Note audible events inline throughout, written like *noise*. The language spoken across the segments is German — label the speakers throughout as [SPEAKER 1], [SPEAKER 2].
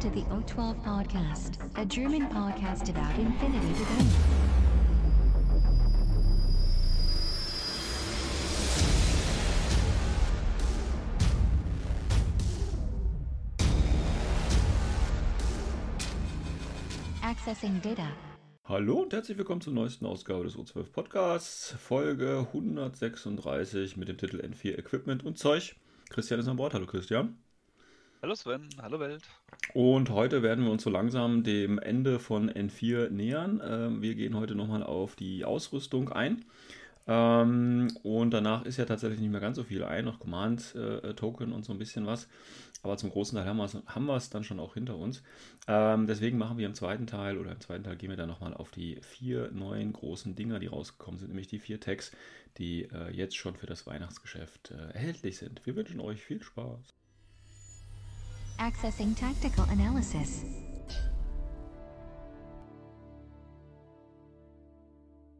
[SPEAKER 1] To the O12 Podcast, a German podcast about infinity to go. Accessing data.
[SPEAKER 2] Hallo und herzlich willkommen zur neuesten Ausgabe des O12 Podcasts, Folge 136 mit dem Titel N4 Equipment und Zeug. Christian ist an Bord. Hallo Christian.
[SPEAKER 3] Hallo Sven, hallo Welt.
[SPEAKER 2] Und heute werden wir uns so langsam dem Ende von N4 nähern. Ähm, wir gehen heute nochmal auf die Ausrüstung ein. Ähm, und danach ist ja tatsächlich nicht mehr ganz so viel ein, noch Command-Token und so ein bisschen was. Aber zum großen Teil haben wir es, dann schon auch hinter uns. Ähm, deswegen machen wir im zweiten Teil oder im zweiten Teil gehen wir dann nochmal auf die vier neuen großen Dinger, die rausgekommen sind, nämlich die vier Tags, die äh, jetzt schon für das Weihnachtsgeschäft äh, erhältlich sind. Wir wünschen euch viel Spaß.
[SPEAKER 1] Accessing tactical analysis.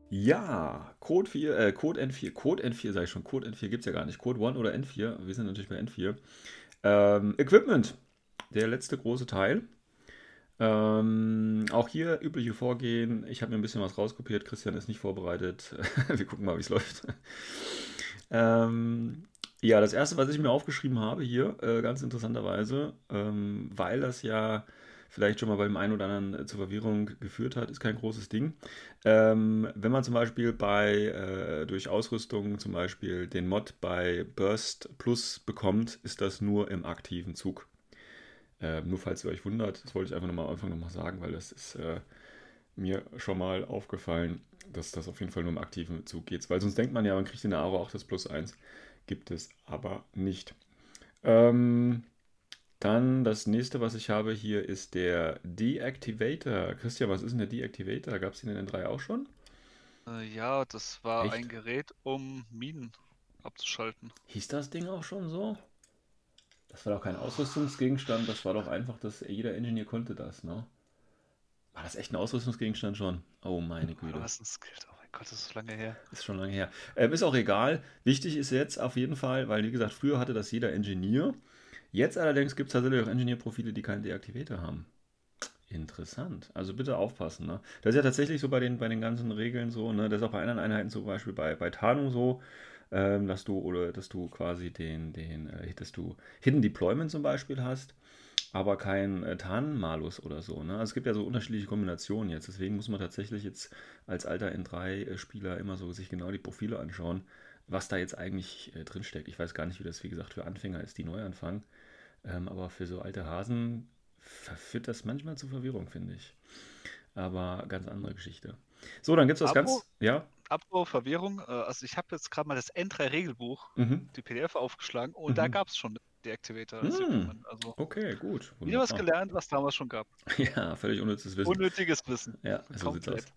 [SPEAKER 2] Ja, Code 4, äh, Code N4, Code N4, sage ich schon, Code N4 gibt es ja gar nicht. Code 1 oder N4, wir sind natürlich bei N4. Ähm, Equipment, der letzte große Teil. Ähm, auch hier übliche Vorgehen. Ich habe mir ein bisschen was rauskopiert. Christian ist nicht vorbereitet. *laughs* wir gucken mal, wie es läuft. *laughs* ähm, ja, das erste, was ich mir aufgeschrieben habe hier, äh, ganz interessanterweise, ähm, weil das ja vielleicht schon mal beim einen oder anderen äh, zur Verwirrung geführt hat, ist kein großes Ding. Ähm, wenn man zum Beispiel bei äh, durch Ausrüstung zum Beispiel den Mod bei Burst Plus bekommt, ist das nur im aktiven Zug. Äh, nur falls ihr euch wundert, das wollte ich einfach nochmal am Anfang nochmal sagen, weil das ist äh, mir schon mal aufgefallen, dass das auf jeden Fall nur im aktiven Zug geht. Weil sonst denkt man ja, man kriegt in der Aro auch das Plus 1. Gibt es aber nicht. Ähm, dann das nächste, was ich habe hier, ist der Deactivator. Christian, was ist denn der Deactivator? Gab es den in den drei auch schon?
[SPEAKER 3] Äh, ja, das war
[SPEAKER 2] Echt?
[SPEAKER 3] ein Gerät, um Minen abzuschalten.
[SPEAKER 2] Hieß das Ding auch schon so? Das war doch kein Ausrüstungsgegenstand, das war doch einfach, dass jeder Ingenieur konnte das, ne? War das echt ein Ausrüstungsgegenstand schon? Oh meine Güte.
[SPEAKER 3] Was ein Skill? Gott, das ist lange her.
[SPEAKER 2] Ist schon lange her. Ähm, ist auch egal. Wichtig ist jetzt auf jeden Fall, weil wie gesagt, früher hatte das jeder Ingenieur. Jetzt allerdings gibt es tatsächlich auch Ingenieurprofile, die keinen Deaktivator haben. Interessant. Also bitte aufpassen. Ne? Das ist ja tatsächlich so bei den, bei den ganzen Regeln so. Ne? Das ist auch bei anderen Einheiten zum Beispiel bei, bei Tarnung so, ähm, dass du oder dass du quasi den, den, äh, dass du Hidden Deployment zum Beispiel hast, aber kein äh, Tarnmalus oder so. Ne? Also es gibt ja so unterschiedliche Kombinationen jetzt. Deswegen muss man tatsächlich jetzt als alter N3-Spieler immer so sich genau die Profile anschauen, was da jetzt eigentlich äh, drinsteckt. Ich weiß gar nicht, wie das, wie gesagt, für Anfänger ist, die neu anfangen. Ähm, aber für so alte Hasen führt das manchmal zu Verwirrung, finde ich. Aber ganz andere Geschichte. So, dann gibt es was
[SPEAKER 3] Abo?
[SPEAKER 2] ganz. Ja.
[SPEAKER 3] Apropos Verwirrung, äh, also ich habe jetzt gerade mal das N3-Regelbuch,
[SPEAKER 2] Mhm.
[SPEAKER 3] die PDF aufgeschlagen und da
[SPEAKER 2] Mhm.
[SPEAKER 3] gab es schon Deactivator.
[SPEAKER 2] Hm.
[SPEAKER 3] Also
[SPEAKER 2] Okay, gut.
[SPEAKER 3] wieder was
[SPEAKER 2] Wunderbar.
[SPEAKER 3] gelernt, was damals schon gab. *laughs*
[SPEAKER 2] Ja, völlig unnützes Wissen.
[SPEAKER 3] Unnötiges Wissen.
[SPEAKER 2] Ja, so sieht's
[SPEAKER 3] Komplett.
[SPEAKER 2] aus.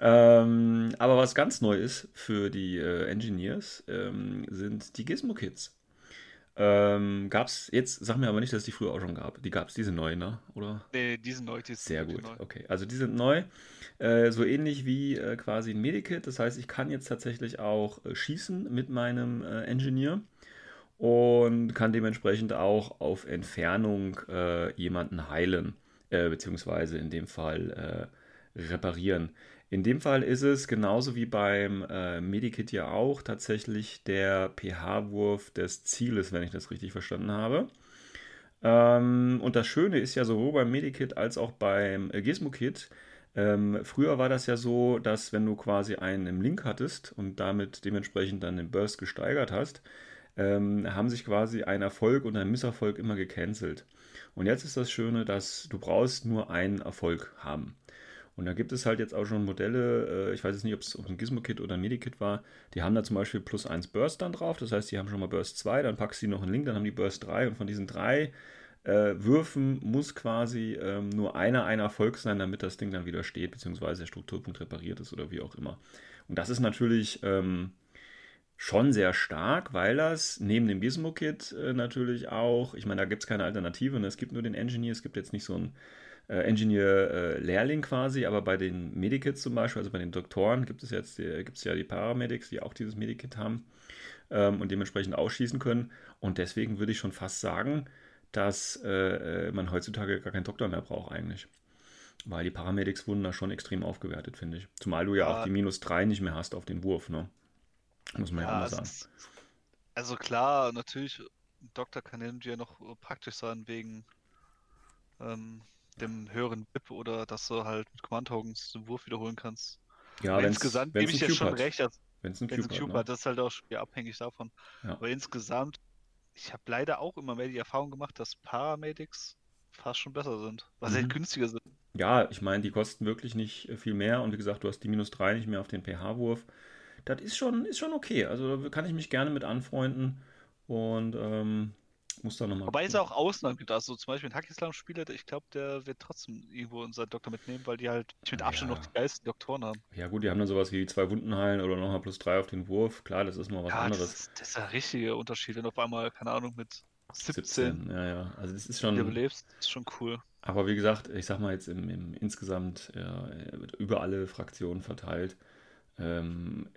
[SPEAKER 2] Ähm, aber was ganz neu ist für die äh, Engineers, ähm, sind die Gizmo-Kits. Ähm, gab's jetzt, sag mir aber nicht, dass es die früher auch schon gab. Die gab es, diese neuen, ne? Oder?
[SPEAKER 3] Nee, die sind neu, die sind
[SPEAKER 2] Sehr gut,
[SPEAKER 3] neu.
[SPEAKER 2] okay. Also die sind neu, äh, so ähnlich wie äh, quasi ein Medikit. Das heißt, ich kann jetzt tatsächlich auch äh, schießen mit meinem äh, Engineer und kann dementsprechend auch auf Entfernung äh, jemanden heilen, äh, beziehungsweise in dem Fall äh, reparieren. In dem Fall ist es genauso wie beim äh, Medikit ja auch tatsächlich der pH-Wurf des Zieles, wenn ich das richtig verstanden habe. Ähm, und das Schöne ist ja sowohl beim Medikit als auch beim äh, Gizmo-Kit, ähm, früher war das ja so, dass wenn du quasi einen im Link hattest und damit dementsprechend dann den Burst gesteigert hast, ähm, haben sich quasi ein Erfolg und ein Misserfolg immer gecancelt. Und jetzt ist das Schöne, dass du brauchst nur einen Erfolg haben. Und da gibt es halt jetzt auch schon Modelle, äh, ich weiß jetzt nicht, ob es ein Gizmo-Kit oder ein Medikit war, die haben da zum Beispiel plus 1 Burst dann drauf, das heißt, die haben schon mal Burst 2, dann packst du noch einen Link, dann haben die Burst 3 und von diesen drei äh, Würfen muss quasi ähm, nur einer ein Erfolg sein, damit das Ding dann wieder steht, beziehungsweise der Strukturpunkt repariert ist oder wie auch immer. Und das ist natürlich ähm, schon sehr stark, weil das neben dem Gizmo-Kit äh, natürlich auch, ich meine, da gibt es keine Alternative, ne? es gibt nur den Engineer, es gibt jetzt nicht so einen äh, Engineer-Lehrling quasi, aber bei den Medikits zum Beispiel, also bei den Doktoren, gibt es jetzt die, gibt's ja die Paramedics, die auch dieses Medikit haben ähm, und dementsprechend ausschießen können. Und deswegen würde ich schon fast sagen, dass äh, man heutzutage gar keinen Doktor mehr braucht eigentlich. Weil die Paramedics wurden da schon extrem aufgewertet, finde ich. Zumal du ja,
[SPEAKER 3] Ja.
[SPEAKER 2] auch die minus 3 nicht mehr hast auf den Wurf, ne? Muss man ja, auch mal sagen.
[SPEAKER 3] also klar, natürlich, ein Doktor kann irgendwie ja noch praktisch sein wegen ähm, dem höheren VIP oder dass du halt mit Command-Tokens den Wurf wiederholen kannst.
[SPEAKER 2] Ja,
[SPEAKER 3] Aber insgesamt gebe ich dir schon
[SPEAKER 2] hat.
[SPEAKER 3] recht, als
[SPEAKER 2] Wenn es
[SPEAKER 3] es
[SPEAKER 2] Cube,
[SPEAKER 3] ein Cube
[SPEAKER 2] hat,
[SPEAKER 3] hat, das ist halt auch schon abhängig davon.
[SPEAKER 2] Ja.
[SPEAKER 3] Aber insgesamt, ich habe leider auch immer mehr die Erfahrung gemacht, dass Paramedics fast schon besser sind, weil sie
[SPEAKER 2] Mhm.
[SPEAKER 3] halt günstiger sind.
[SPEAKER 2] ne? Ja, ich meine, die kosten wirklich nicht viel mehr und wie gesagt, du hast die minus 3 nicht mehr auf den pH-Wurf. Das ist schon, ist schon okay. Also da kann ich mich gerne mit anfreunden und ähm, muss da nochmal.
[SPEAKER 3] Wobei es auch Ausnahmen gibt. Also zum Beispiel ein Hackislam-Spieler, ich glaube, der wird trotzdem irgendwo seinen Doktor mitnehmen, weil die halt mit Abstand
[SPEAKER 2] Ja.
[SPEAKER 3] noch die geilsten Doktoren haben.
[SPEAKER 2] Ja, gut, die haben dann sowas wie zwei Wunden heilen oder nochmal plus 3 auf den Wurf. Klar, das ist noch was
[SPEAKER 3] ja, das
[SPEAKER 2] anderes.
[SPEAKER 3] ist, das ist ein richtiger Unterschied. Wenn du auf einmal, keine Ahnung, mit 17,
[SPEAKER 2] 17, ja, ja. Also das ist schon.
[SPEAKER 3] belebst, ist schon cool.
[SPEAKER 2] Aber wie gesagt, ich sag mal jetzt im, im insgesamt ja, über alle Fraktionen verteilt, ähm,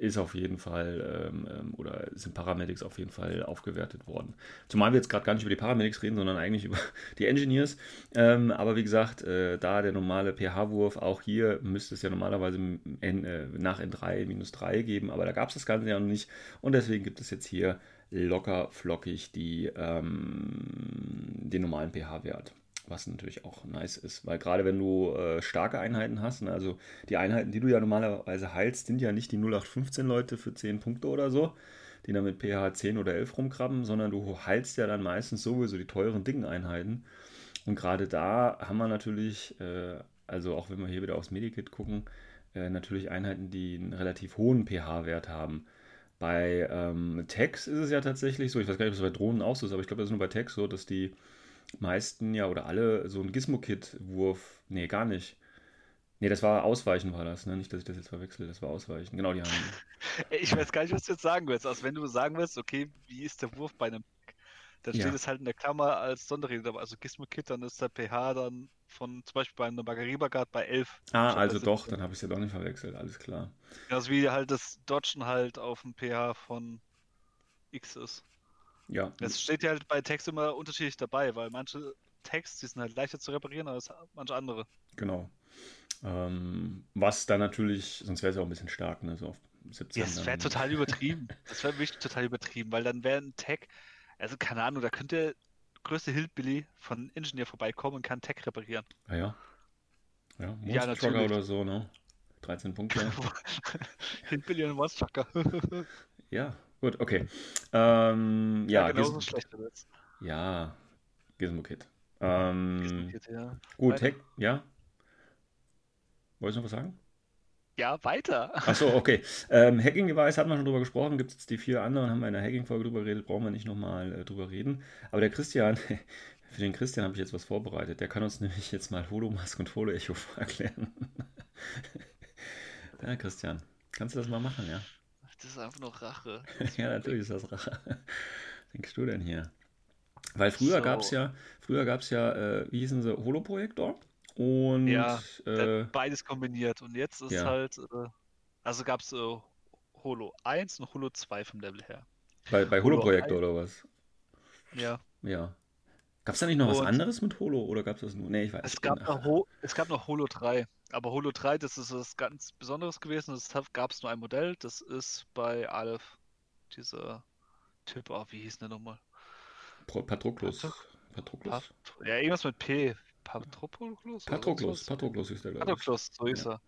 [SPEAKER 2] ist auf jeden Fall ähm, ähm, oder sind Paramedics auf jeden Fall aufgewertet worden. Zumal wir jetzt gerade gar nicht über die Paramedics reden, sondern eigentlich über *laughs* die Engineers. Ähm, aber wie gesagt, äh, da der normale pH-Wurf, auch hier müsste es ja normalerweise N, äh, nach N3 minus 3 geben, aber da gab es das Ganze ja noch nicht. Und deswegen gibt es jetzt hier locker flockig die, ähm, den normalen pH-Wert. Was natürlich auch nice ist, weil gerade wenn du äh, starke Einheiten hast, ne, also die Einheiten, die du ja normalerweise heilst, sind ja nicht die 0815 Leute für 10 Punkte oder so, die dann mit pH 10 oder 11 rumkrabben, sondern du heilst ja dann meistens sowieso die teuren Ding-Einheiten. Und gerade da haben wir natürlich, äh, also auch wenn wir hier wieder aufs Medikit gucken, äh, natürlich Einheiten, die einen relativ hohen pH-Wert haben. Bei ähm, Tex ist es ja tatsächlich so, ich weiß gar nicht, ob es bei Drohnen auch so ist, aber ich glaube, das ist nur bei Tex so, dass die meisten ja oder alle so einen Gizmo-Kit-Wurf, nee, gar nicht. Nee, das war Ausweichen war das, ne? Nicht, dass ich das jetzt verwechsel, das war Ausweichen. Genau, die haben. *laughs*
[SPEAKER 3] Ich weiß gar nicht, was du jetzt sagen willst. Also wenn du sagen willst, okay, wie ist der Wurf bei einem dann
[SPEAKER 2] Ja.
[SPEAKER 3] steht es halt in der Klammer als Sonderregel. Also Gizmo-Kit, dann ist der pH dann von zum Beispiel bei einer Margaribagard bei 11.
[SPEAKER 2] Ah, also doch,
[SPEAKER 3] 17.
[SPEAKER 2] dann habe ich es ja doch nicht verwechselt, alles klar.
[SPEAKER 3] Also wie halt das Dodgen halt auf dem pH von X ist.
[SPEAKER 2] Ja,
[SPEAKER 3] Es steht ja halt bei Text immer unterschiedlich dabei, weil manche Text, die sind halt leichter zu reparieren als manche andere.
[SPEAKER 2] genau. Ähm, was dann natürlich, sonst wäre es ja auch ein bisschen stark, ne? So auf 17.
[SPEAKER 3] Ja, das wäre total übertrieben. Das wäre wirklich total übertrieben, weil dann wäre ein Tag, also keine Ahnung, da könnte der größte Hillbilly von Engineer vorbeikommen und kann Tag reparieren.
[SPEAKER 2] Ah, ja. Ja,
[SPEAKER 3] Ja,
[SPEAKER 2] Monster
[SPEAKER 3] natürlich.
[SPEAKER 2] oder so, ne? 13 Punkte. *laughs*
[SPEAKER 3] Hillbilly und Monstrucker. *laughs*
[SPEAKER 2] ja, gut, okay. Ähm, ja,
[SPEAKER 3] genauso
[SPEAKER 2] Giz
[SPEAKER 3] schlecht
[SPEAKER 2] ja, Gizmo Kit. Ähm,
[SPEAKER 3] Ja.
[SPEAKER 2] gut. Hack, ja. Wolltest du noch was sagen?
[SPEAKER 3] ja, weiter.
[SPEAKER 2] Achso, okay. Ähm, Hacking Device hatten wir schon drüber gesprochen. Gibt es jetzt die vier anderen, haben wir in der Hacking-Folge drüber geredet, brauchen wir nicht nochmal äh, drüber reden. Aber der Christian, *laughs* für den Christian habe ich jetzt was vorbereitet. Der kann uns nämlich jetzt mal Holomask und Holo-Echo *laughs* erklären. ja, Christian, kannst du das mal machen, ja?
[SPEAKER 3] Das ist einfach nur Rache. *laughs*
[SPEAKER 2] ja, natürlich ist das Rache. Was denkst du denn hier? Weil früher
[SPEAKER 3] So.
[SPEAKER 2] gab es ja, früher gab es ja, äh, wie hießen sie, Holoprojektor und
[SPEAKER 3] Ja,
[SPEAKER 2] äh,
[SPEAKER 3] Beides kombiniert. Und jetzt ist
[SPEAKER 2] ja.
[SPEAKER 3] halt, äh, also gab es äh, Holo 1 und Holo 2 vom Level her.
[SPEAKER 2] bei, bei
[SPEAKER 3] Holo
[SPEAKER 2] Holoprojektor oder was?
[SPEAKER 3] Ja.
[SPEAKER 2] Ja. Gab es da nicht noch was
[SPEAKER 3] Und-
[SPEAKER 2] anderes mit Holo oder gab es das nur? Nee, ich weiß
[SPEAKER 3] Es
[SPEAKER 2] nicht.
[SPEAKER 3] gab, noch Ho es gab noch Holo 3, aber Holo 3, das ist was ganz Besonderes gewesen. Das gab es nur ein Modell. Das ist bei Aleph, dieser Typ, oh, wie hieß der nochmal?
[SPEAKER 2] Patroklos.
[SPEAKER 3] Patro-
[SPEAKER 2] Patroklos.
[SPEAKER 3] Pat ja, irgendwas mit P. Patroklos?
[SPEAKER 2] Patroklos. Patroklos ist der, glaube ich.
[SPEAKER 3] Patroklos, so ist er.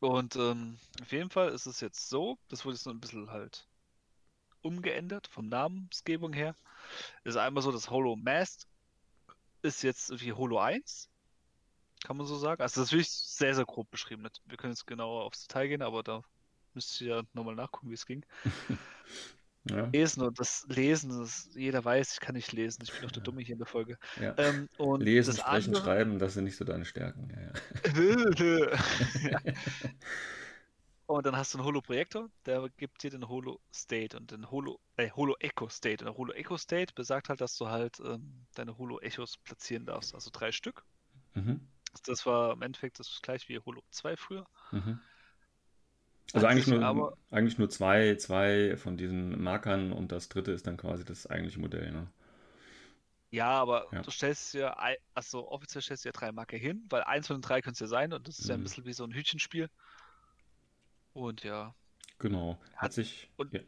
[SPEAKER 3] Und ähm, auf jeden Fall ist es jetzt so, das wurde jetzt so ein bisschen halt umgeändert vom Namensgebung her. Ist einmal so, das Holo Mast ist jetzt wie Holo 1, kann man so sagen. Also das ist wirklich sehr, sehr grob beschrieben. Wir können jetzt genauer aufs Detail gehen, aber da müsst ihr ja nochmal nachgucken, wie es ging. *laughs*
[SPEAKER 2] Ja,
[SPEAKER 3] Lesen und das Lesen, das, jeder weiß, ich kann nicht lesen. Ich bin doch der Dumme hier in der Folge.
[SPEAKER 2] ja.
[SPEAKER 3] Ähm, und
[SPEAKER 2] Lesen,
[SPEAKER 3] das
[SPEAKER 2] sprechen,
[SPEAKER 3] andere-
[SPEAKER 2] schreiben, das sind nicht so deine Stärken. Ja. *laughs* *laughs*
[SPEAKER 3] Und dann hast du einen Holo-Projektor, der gibt dir den Holo-State und den Holo, äh, Holo-Echo-State. Und der Holo-Echo-State besagt halt, dass du halt ähm, deine Holo-Echos platzieren darfst. Also drei Stück.
[SPEAKER 2] Mhm.
[SPEAKER 3] Das war im Endeffekt das gleich wie Holo 2 früher.
[SPEAKER 2] Mhm. Also eigentlich nur,
[SPEAKER 3] aber-
[SPEAKER 2] eigentlich nur zwei, zwei von diesen Markern und das dritte ist dann quasi das eigentliche Modell. Ne?
[SPEAKER 3] Ja, aber
[SPEAKER 2] Ja.
[SPEAKER 3] du stellst ja, also offiziell stellst du ja drei Marker hin, weil eins von den drei könnte es ja sein und das ist ja ein
[SPEAKER 2] Mhm.
[SPEAKER 3] bisschen wie so ein Hütchenspiel. Und ja,
[SPEAKER 2] Genau. Hat
[SPEAKER 3] Hat-
[SPEAKER 2] sich.
[SPEAKER 3] und-
[SPEAKER 2] ja.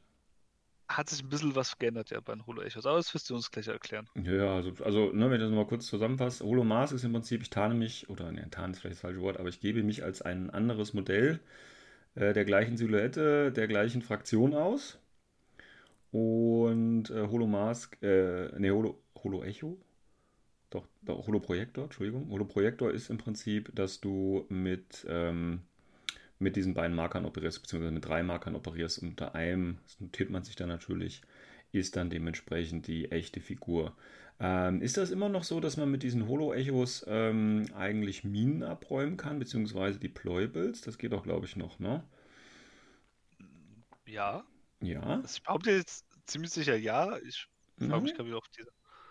[SPEAKER 3] hat sich ein bisschen was geändert ja bei den Holo Echos, aber das wirst du uns gleich erklären.
[SPEAKER 2] Ja, also, also ne, wenn ich das nochmal kurz zusammenfasse, Holomars ist im Prinzip, ich tarne mich, oder ne, tarnen ist vielleicht das falsche Wort, aber ich gebe mich als ein anderes Modell äh, der gleichen Silhouette, der gleichen Fraktion aus. Und äh, Holomars, äh, ne, Holo, Holo Echo? Doch, doch, Holoprojektor, Entschuldigung. Holoprojektor ist im Prinzip, dass du mit, ähm, mit diesen beiden Markern operierst, beziehungsweise mit drei Markern operierst. Unter einem, das notiert man sich dann natürlich, ist dann dementsprechend die echte Figur. Ähm, ist das immer noch so, dass man mit diesen Holo-Echos ähm, eigentlich Minen abräumen kann, beziehungsweise die Ployables? Das geht doch, glaube ich, noch, ne?
[SPEAKER 3] Ja,
[SPEAKER 2] Ja.
[SPEAKER 3] also ich behaupte jetzt ziemlich sicher ja. Ich mich
[SPEAKER 2] Mhm.
[SPEAKER 3] gerade wieder auf diese.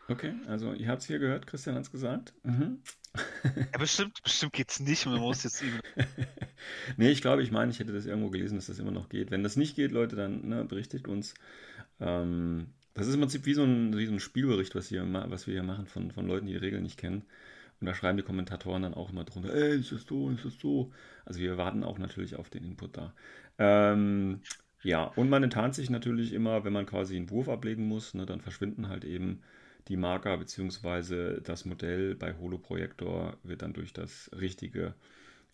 [SPEAKER 2] Okay, also ihr habt es hier gehört, Christian hat es gesagt. Mhm.
[SPEAKER 3] Ja, bestimmt, bestimmt geht's nicht man muss jetzt eben. *laughs*
[SPEAKER 2] Nee, ich glaube, ich meine, ich hätte das irgendwo gelesen, dass das immer noch geht. Wenn das nicht geht, Leute, dann ne, berichtigt uns. Ähm, das ist im Prinzip wie so ein, wie so ein Spielbericht, was, hier, was wir hier machen von, von Leuten, die die Regeln nicht kennen. Und da schreiben die Kommentatoren dann auch immer drunter, ey, ist das so, ist das so? Also wir warten auch natürlich auf den Input da. Ähm, ja, und man enttarnt sich natürlich immer, wenn man quasi einen Wurf ablegen muss, ne, dann verschwinden halt eben die Marker beziehungsweise das Modell bei Holoprojektor wird dann durch das richtige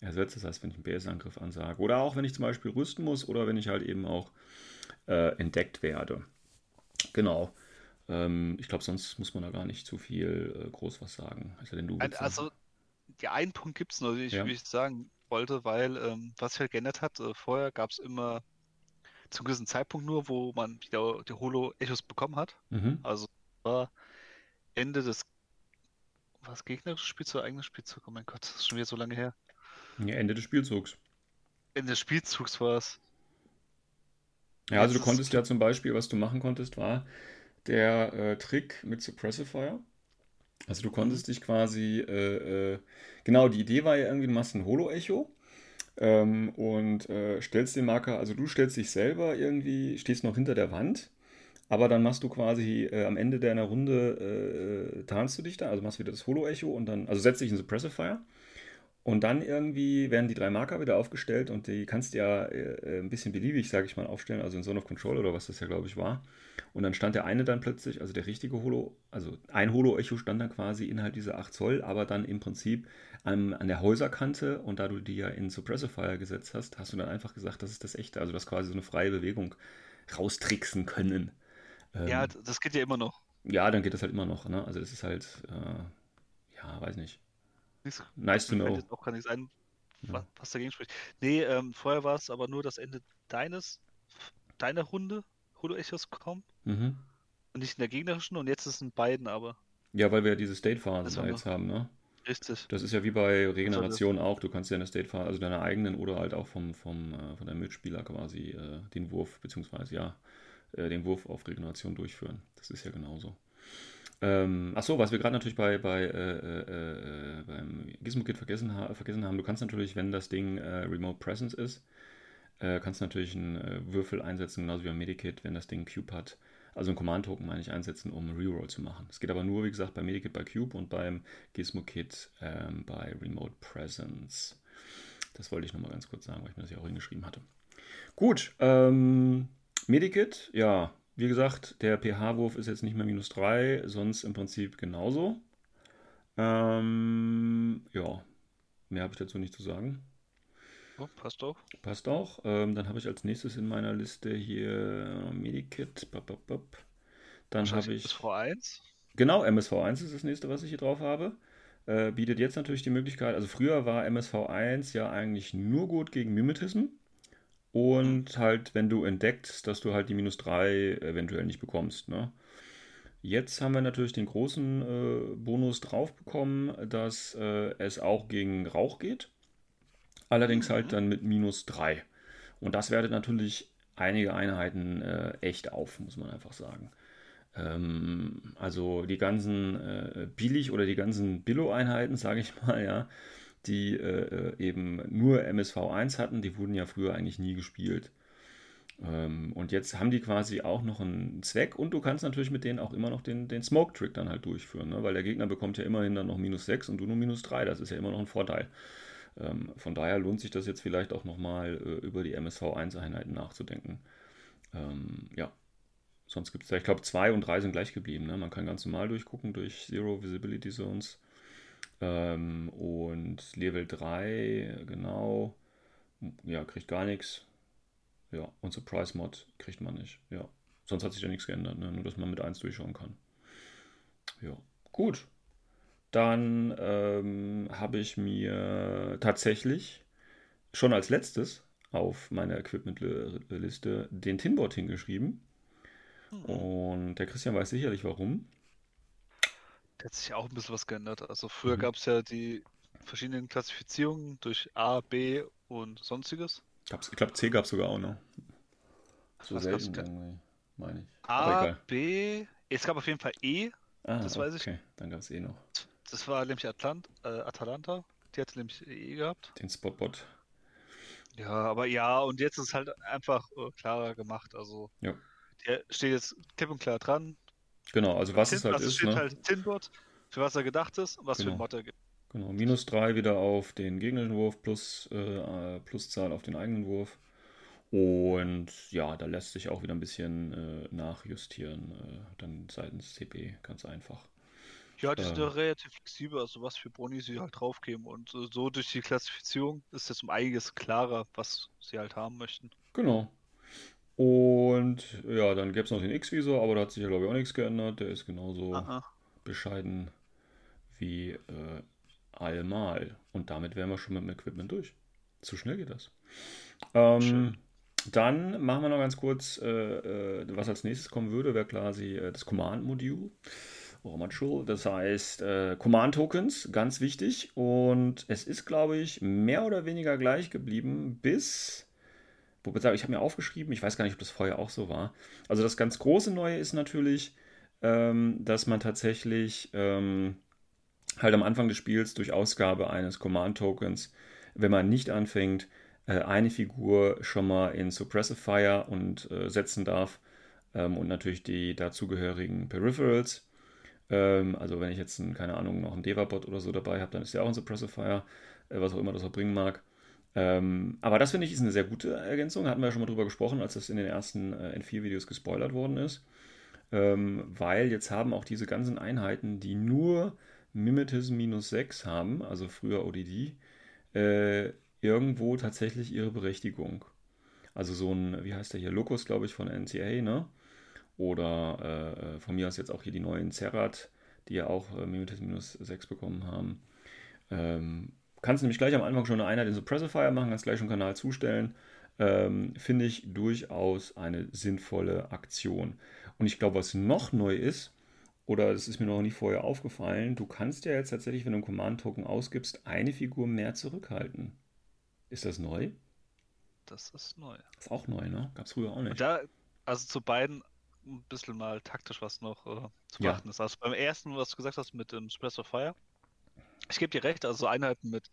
[SPEAKER 2] ersetzt. Das heißt, wenn ich einen BS-Angriff ansage oder auch wenn ich zum Beispiel rüsten muss oder wenn ich halt eben auch äh, entdeckt werde. Genau. Ähm, ich glaube, sonst muss man da gar nicht zu viel äh, groß was sagen. Also, denn du
[SPEAKER 3] Also, ja, einen Punkt gibt es noch, den ich,
[SPEAKER 2] Ja.
[SPEAKER 3] wie ich sagen wollte, weil ähm, was sich halt geändert hat, äh, vorher gab es immer zu einem gewissen Zeitpunkt nur, wo man wieder die Holo-Echos bekommen hat.
[SPEAKER 2] mhm.
[SPEAKER 3] Also war Ende des was gegnerisches Spielzug, eigenes Spielzug, oh mein Gott, das ist schon wieder so lange her.
[SPEAKER 2] ja, Ende des Spielzugs.
[SPEAKER 3] Ende des Spielzugs war es.
[SPEAKER 2] Ja, also du konntest ja zum Beispiel, was du machen konntest, war der äh, Trick mit Suppressifier. Also du konntest dich quasi, äh, äh, genau, die Idee war ja irgendwie, du machst ein Holo-Echo ähm, und äh, stellst den Marker, also du stellst dich selber irgendwie, stehst noch hinter der Wand, aber dann machst du quasi äh, am Ende deiner Runde, äh, tarnst du dich da, also machst wieder das Holo-Echo und dann, also setzt dich in Suppressifier und dann irgendwie werden die drei Marker wieder aufgestellt und die kannst du ja äh, ein bisschen beliebig, sage ich mal, aufstellen, also in Zone of Control oder was das ja, glaube ich, war. Und dann stand der eine dann plötzlich, also der richtige Holo, also ein Holo-Echo stand dann quasi innerhalb dieser 8 Zoll, aber dann im Prinzip an, an der Häuserkante und da du die ja in Suppressifier gesetzt hast, hast du dann einfach gesagt, das ist das echte, also das quasi so eine freie Bewegung raustricksen können. Ähm,
[SPEAKER 3] Ja, das geht ja immer noch.
[SPEAKER 2] ja, dann geht das halt immer noch, ne? Also das ist halt, äh, ja, weiß nicht.
[SPEAKER 3] Nichts,
[SPEAKER 2] Nice to know.
[SPEAKER 3] jetzt auch gar nichts ein,
[SPEAKER 2] Ja.
[SPEAKER 3] wa- was dagegen spricht. Nee, ähm, vorher war es aber nur das Ende deines, deiner Runde, Holo-Echos kommen
[SPEAKER 2] Mhm.
[SPEAKER 3] und nicht in der gegnerischen und jetzt ist es in beiden aber.
[SPEAKER 2] Ja, weil wir ja diese State-Phase da jetzt haben, ne?
[SPEAKER 3] Richtig.
[SPEAKER 2] Das ist ja wie bei Regeneration auch. Du kannst ja in der State-Phase, also deiner eigenen oder halt auch vom, vom, äh, von deinem Mitspieler quasi äh, den Wurf, beziehungsweise ja, äh, den Wurf auf Regeneration durchführen. Das ist ja genauso. Ähm, ach so, was wir gerade natürlich bei, bei äh, äh, äh, beim Gizmo-Kit vergessen, ha vergessen haben, du kannst natürlich, wenn das Ding äh, Remote Presence ist, kannst du natürlich einen Würfel einsetzen, genauso wie beim Medikit, wenn das Ding Cube hat. Also einen Command-Token meine ich einsetzen, um Reroll zu machen. Es geht aber nur, wie gesagt, bei Medikit bei Cube und beim Gizmo-Kit ähm, bei Remote Presence. Das wollte ich nochmal ganz kurz sagen, weil ich mir das ja auch hingeschrieben hatte. Gut, ähm, Medikit, ja, wie gesagt, der pH-Wurf ist jetzt nicht mehr minus 3, sonst im Prinzip genauso. Ähm, ja, mehr habe ich dazu nicht zu sagen.
[SPEAKER 3] Oh, passt auch.
[SPEAKER 2] Passt auch. Ähm, dann habe ich als nächstes in meiner Liste hier Medikit. Bop, bop, bop. Dann habe ich.
[SPEAKER 3] SV1.
[SPEAKER 2] Genau, MSV1 ist das nächste, was ich hier drauf habe. Äh, bietet jetzt natürlich die Möglichkeit, also früher war MSV1 ja eigentlich nur gut gegen Mimetism. Und halt, wenn du entdeckst, dass du halt die minus 3 eventuell nicht bekommst. Ne? Jetzt haben wir natürlich den großen äh, Bonus drauf bekommen, dass äh, es auch gegen Rauch geht. Allerdings halt dann mit minus 3. Und das wertet natürlich einige Einheiten äh, echt auf, muss man einfach sagen. Ähm, also die ganzen äh, Billig- oder die ganzen Billo-Einheiten, *laughs* sage ich mal, ja, die äh, eben nur MSV1 hatten, die wurden ja früher eigentlich nie gespielt. Ähm, und jetzt haben die quasi auch noch einen Zweck und du kannst natürlich mit denen auch immer noch den, den Smoke-Trick dann halt durchführen, ne? weil der Gegner bekommt ja immerhin dann noch minus 6 und du nur minus 3. Das ist ja immer noch ein Vorteil. Ähm, von daher lohnt sich das jetzt vielleicht auch nochmal äh, über die MSV1-Einheiten nachzudenken. Ähm, ja, sonst gibt es da, ich glaube, 2 und 3 sind gleich geblieben. Ne? Man kann ganz normal durchgucken durch Zero Visibility Zones. Ähm, und Level 3, genau, ja, kriegt gar nichts. Ja, und Surprise Mod kriegt man nicht. Ja, sonst hat sich ja nichts geändert, ne? nur dass man mit 1 durchschauen kann. Ja, gut. Dann ähm, habe ich mir tatsächlich schon als letztes auf meiner Equipment-Liste den Tinbot hingeschrieben. Mhm. Und der Christian weiß sicherlich warum.
[SPEAKER 3] Hat sich auch ein bisschen was geändert. Also früher mhm. gab es ja die verschiedenen Klassifizierungen durch A, B und sonstiges.
[SPEAKER 2] Gab's, ich glaube, C gab es sogar auch noch. So was selten irgendwie,
[SPEAKER 3] meine ich. A, B, es gab auf jeden Fall E,
[SPEAKER 2] ah, das weiß okay. ich. dann gab es E noch.
[SPEAKER 3] Das war nämlich Atlant, äh, Atalanta, die hatte nämlich E gehabt.
[SPEAKER 2] Den Spotbot.
[SPEAKER 3] Ja, aber ja, und jetzt ist es halt einfach äh, klarer gemacht. Also,
[SPEAKER 2] ja.
[SPEAKER 3] der steht jetzt klipp und klar dran.
[SPEAKER 2] Genau, also was Tin, es halt also ist. steht
[SPEAKER 3] ne? halt Tinbot, für was er gedacht ist und was genau. für ein Mod er gibt.
[SPEAKER 2] Genau, minus 3 wieder auf den gegnerischen Wurf, plus äh, Pluszahl auf den eigenen Wurf. Und ja, da lässt sich auch wieder ein bisschen äh, nachjustieren, äh, dann seitens CP, ganz einfach.
[SPEAKER 3] Ja, die sind ja relativ flexibel, also was für Boni sie halt draufgeben. Und äh, so durch die Klassifizierung ist es um einiges klarer, was sie halt haben möchten.
[SPEAKER 2] Genau. Und ja, dann gäbe es noch den X-Visor, aber da hat sich ja glaube ich auch nichts geändert. Der ist genauso Aha. bescheiden wie äh, allmal. Und damit wären wir schon mit dem Equipment durch. Zu schnell geht das. Ähm, dann machen wir noch ganz kurz, äh, äh, was als nächstes kommen würde, wäre quasi äh, das Command-Modul. Das heißt, äh, Command-Tokens, ganz wichtig. Und es ist, glaube ich, mehr oder weniger gleich geblieben bis. Wobei, ich habe mir aufgeschrieben, ich weiß gar nicht, ob das vorher auch so war. Also das ganz große Neue ist natürlich, ähm, dass man tatsächlich ähm, halt am Anfang des Spiels durch Ausgabe eines Command-Tokens, wenn man nicht anfängt, äh, eine Figur schon mal in Suppressifier und äh, setzen darf ähm, und natürlich die dazugehörigen Peripherals. Ähm, also wenn ich jetzt, einen, keine Ahnung, noch einen Devabot oder so dabei habe, dann ist ja auch ein Suppressifier, äh, was auch immer das auch bringen mag. Ähm, aber das finde ich ist eine sehr gute Ergänzung. Hatten wir ja schon mal drüber gesprochen, als das in den ersten äh, N4-Videos gespoilert worden ist. Ähm, weil jetzt haben auch diese ganzen Einheiten, die nur Mimetism minus 6 haben, also früher ODD, äh, irgendwo tatsächlich ihre Berechtigung. Also so ein, wie heißt der hier, Locus, glaube ich, von NCA, ne? Oder äh, von mir aus jetzt auch hier die neuen Zerat, die ja auch äh, Mimetism minus 6 bekommen haben. Ähm, kannst nämlich gleich am Anfang schon eine Einheit in Suppressifier machen, kannst gleich schon einen Kanal zustellen. Ähm, Finde ich durchaus eine sinnvolle Aktion. Und ich glaube, was noch neu ist, oder das ist mir noch nie vorher aufgefallen, du kannst ja jetzt tatsächlich, wenn du einen Command-Token ausgibst, eine Figur mehr zurückhalten. Ist das neu?
[SPEAKER 3] Das ist neu.
[SPEAKER 2] Ist auch neu, ne? Gab es früher auch nicht. Und
[SPEAKER 3] da, also zu beiden ein bisschen mal taktisch was noch äh, zu beachten ja. ist. Also beim ersten, was du gesagt hast mit dem of Fire, ich gebe dir recht, also Einheiten mit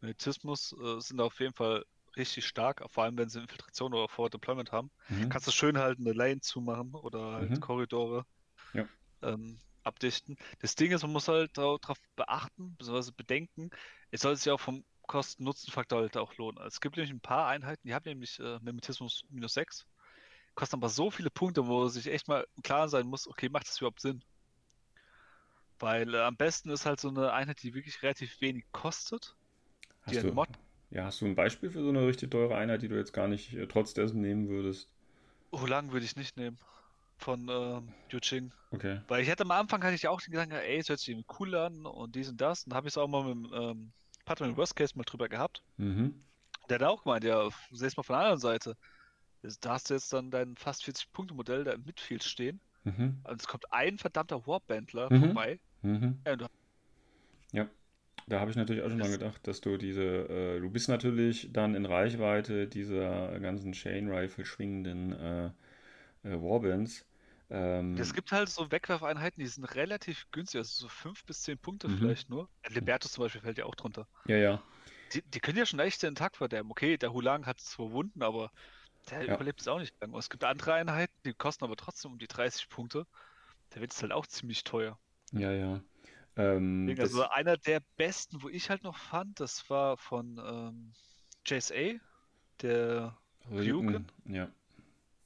[SPEAKER 3] Militismus äh, sind auf jeden Fall richtig stark, vor allem wenn sie Infiltration oder Forward Deployment haben. Mhm. Kannst du schön halt eine Lane zumachen oder halt mhm. Korridore
[SPEAKER 2] ja.
[SPEAKER 3] ähm, abdichten. Das Ding ist, man muss halt darauf beachten, bzw. bedenken, es soll sich auch vom Kosten-Nutzen-Faktor halt auch lohnen. Also es gibt nämlich ein paar Einheiten, die haben nämlich äh, Mimetismus minus 6, kosten aber so viele Punkte, wo sich echt mal klar sein muss, okay, macht das überhaupt Sinn? Weil äh, am besten ist halt so eine Einheit, die wirklich relativ wenig kostet.
[SPEAKER 2] Hast die du, Mod ja, hast du ein Beispiel für so eine richtig teure Einheit, die du jetzt gar nicht äh, trotz dessen nehmen würdest?
[SPEAKER 3] Oh, lang würde ich nicht nehmen. Von ähm, Yuching.
[SPEAKER 2] Okay.
[SPEAKER 3] Weil ich hätte am Anfang hatte ich auch den Gedanken, ey, es hört sich cool an und dies und das. Und habe ich es auch mal mit dem ähm, Partner im Worst Case mal drüber gehabt.
[SPEAKER 2] Mhm.
[SPEAKER 3] Der hat auch gemeint, ja, seh's mal von der anderen Seite. Da hast du jetzt dann dein fast 40-Punkte-Modell da im Midfield stehen. Mhm. Und es kommt ein verdammter Warbandler mhm. vorbei.
[SPEAKER 2] Mhm. Ja, da habe ich natürlich auch schon mal gedacht, dass du diese, äh, du bist natürlich dann in Reichweite dieser ganzen Chain Rifle schwingenden äh, äh, Warbands.
[SPEAKER 3] Ähm, es gibt halt so Wegwerfeinheiten, die sind relativ günstig, also so 5 bis 10 Punkte mhm. vielleicht nur. Libertus zum Beispiel fällt ja auch drunter.
[SPEAKER 2] Ja, ja.
[SPEAKER 3] Die, die können ja schon echt den Tag verderben. Okay, der Hulang hat zwar Wunden, aber Der
[SPEAKER 2] Ja.
[SPEAKER 3] überlebt es auch nicht lang. Und es gibt andere Einheiten, die kosten aber trotzdem um die 30 Punkte. Da wird es halt auch ziemlich teuer.
[SPEAKER 2] Ja, ja. Ähm,
[SPEAKER 3] Deswegen,
[SPEAKER 2] das,
[SPEAKER 3] also einer der besten, wo ich halt noch fand, das war von ähm, JSA, der Ryuken.
[SPEAKER 2] Ja.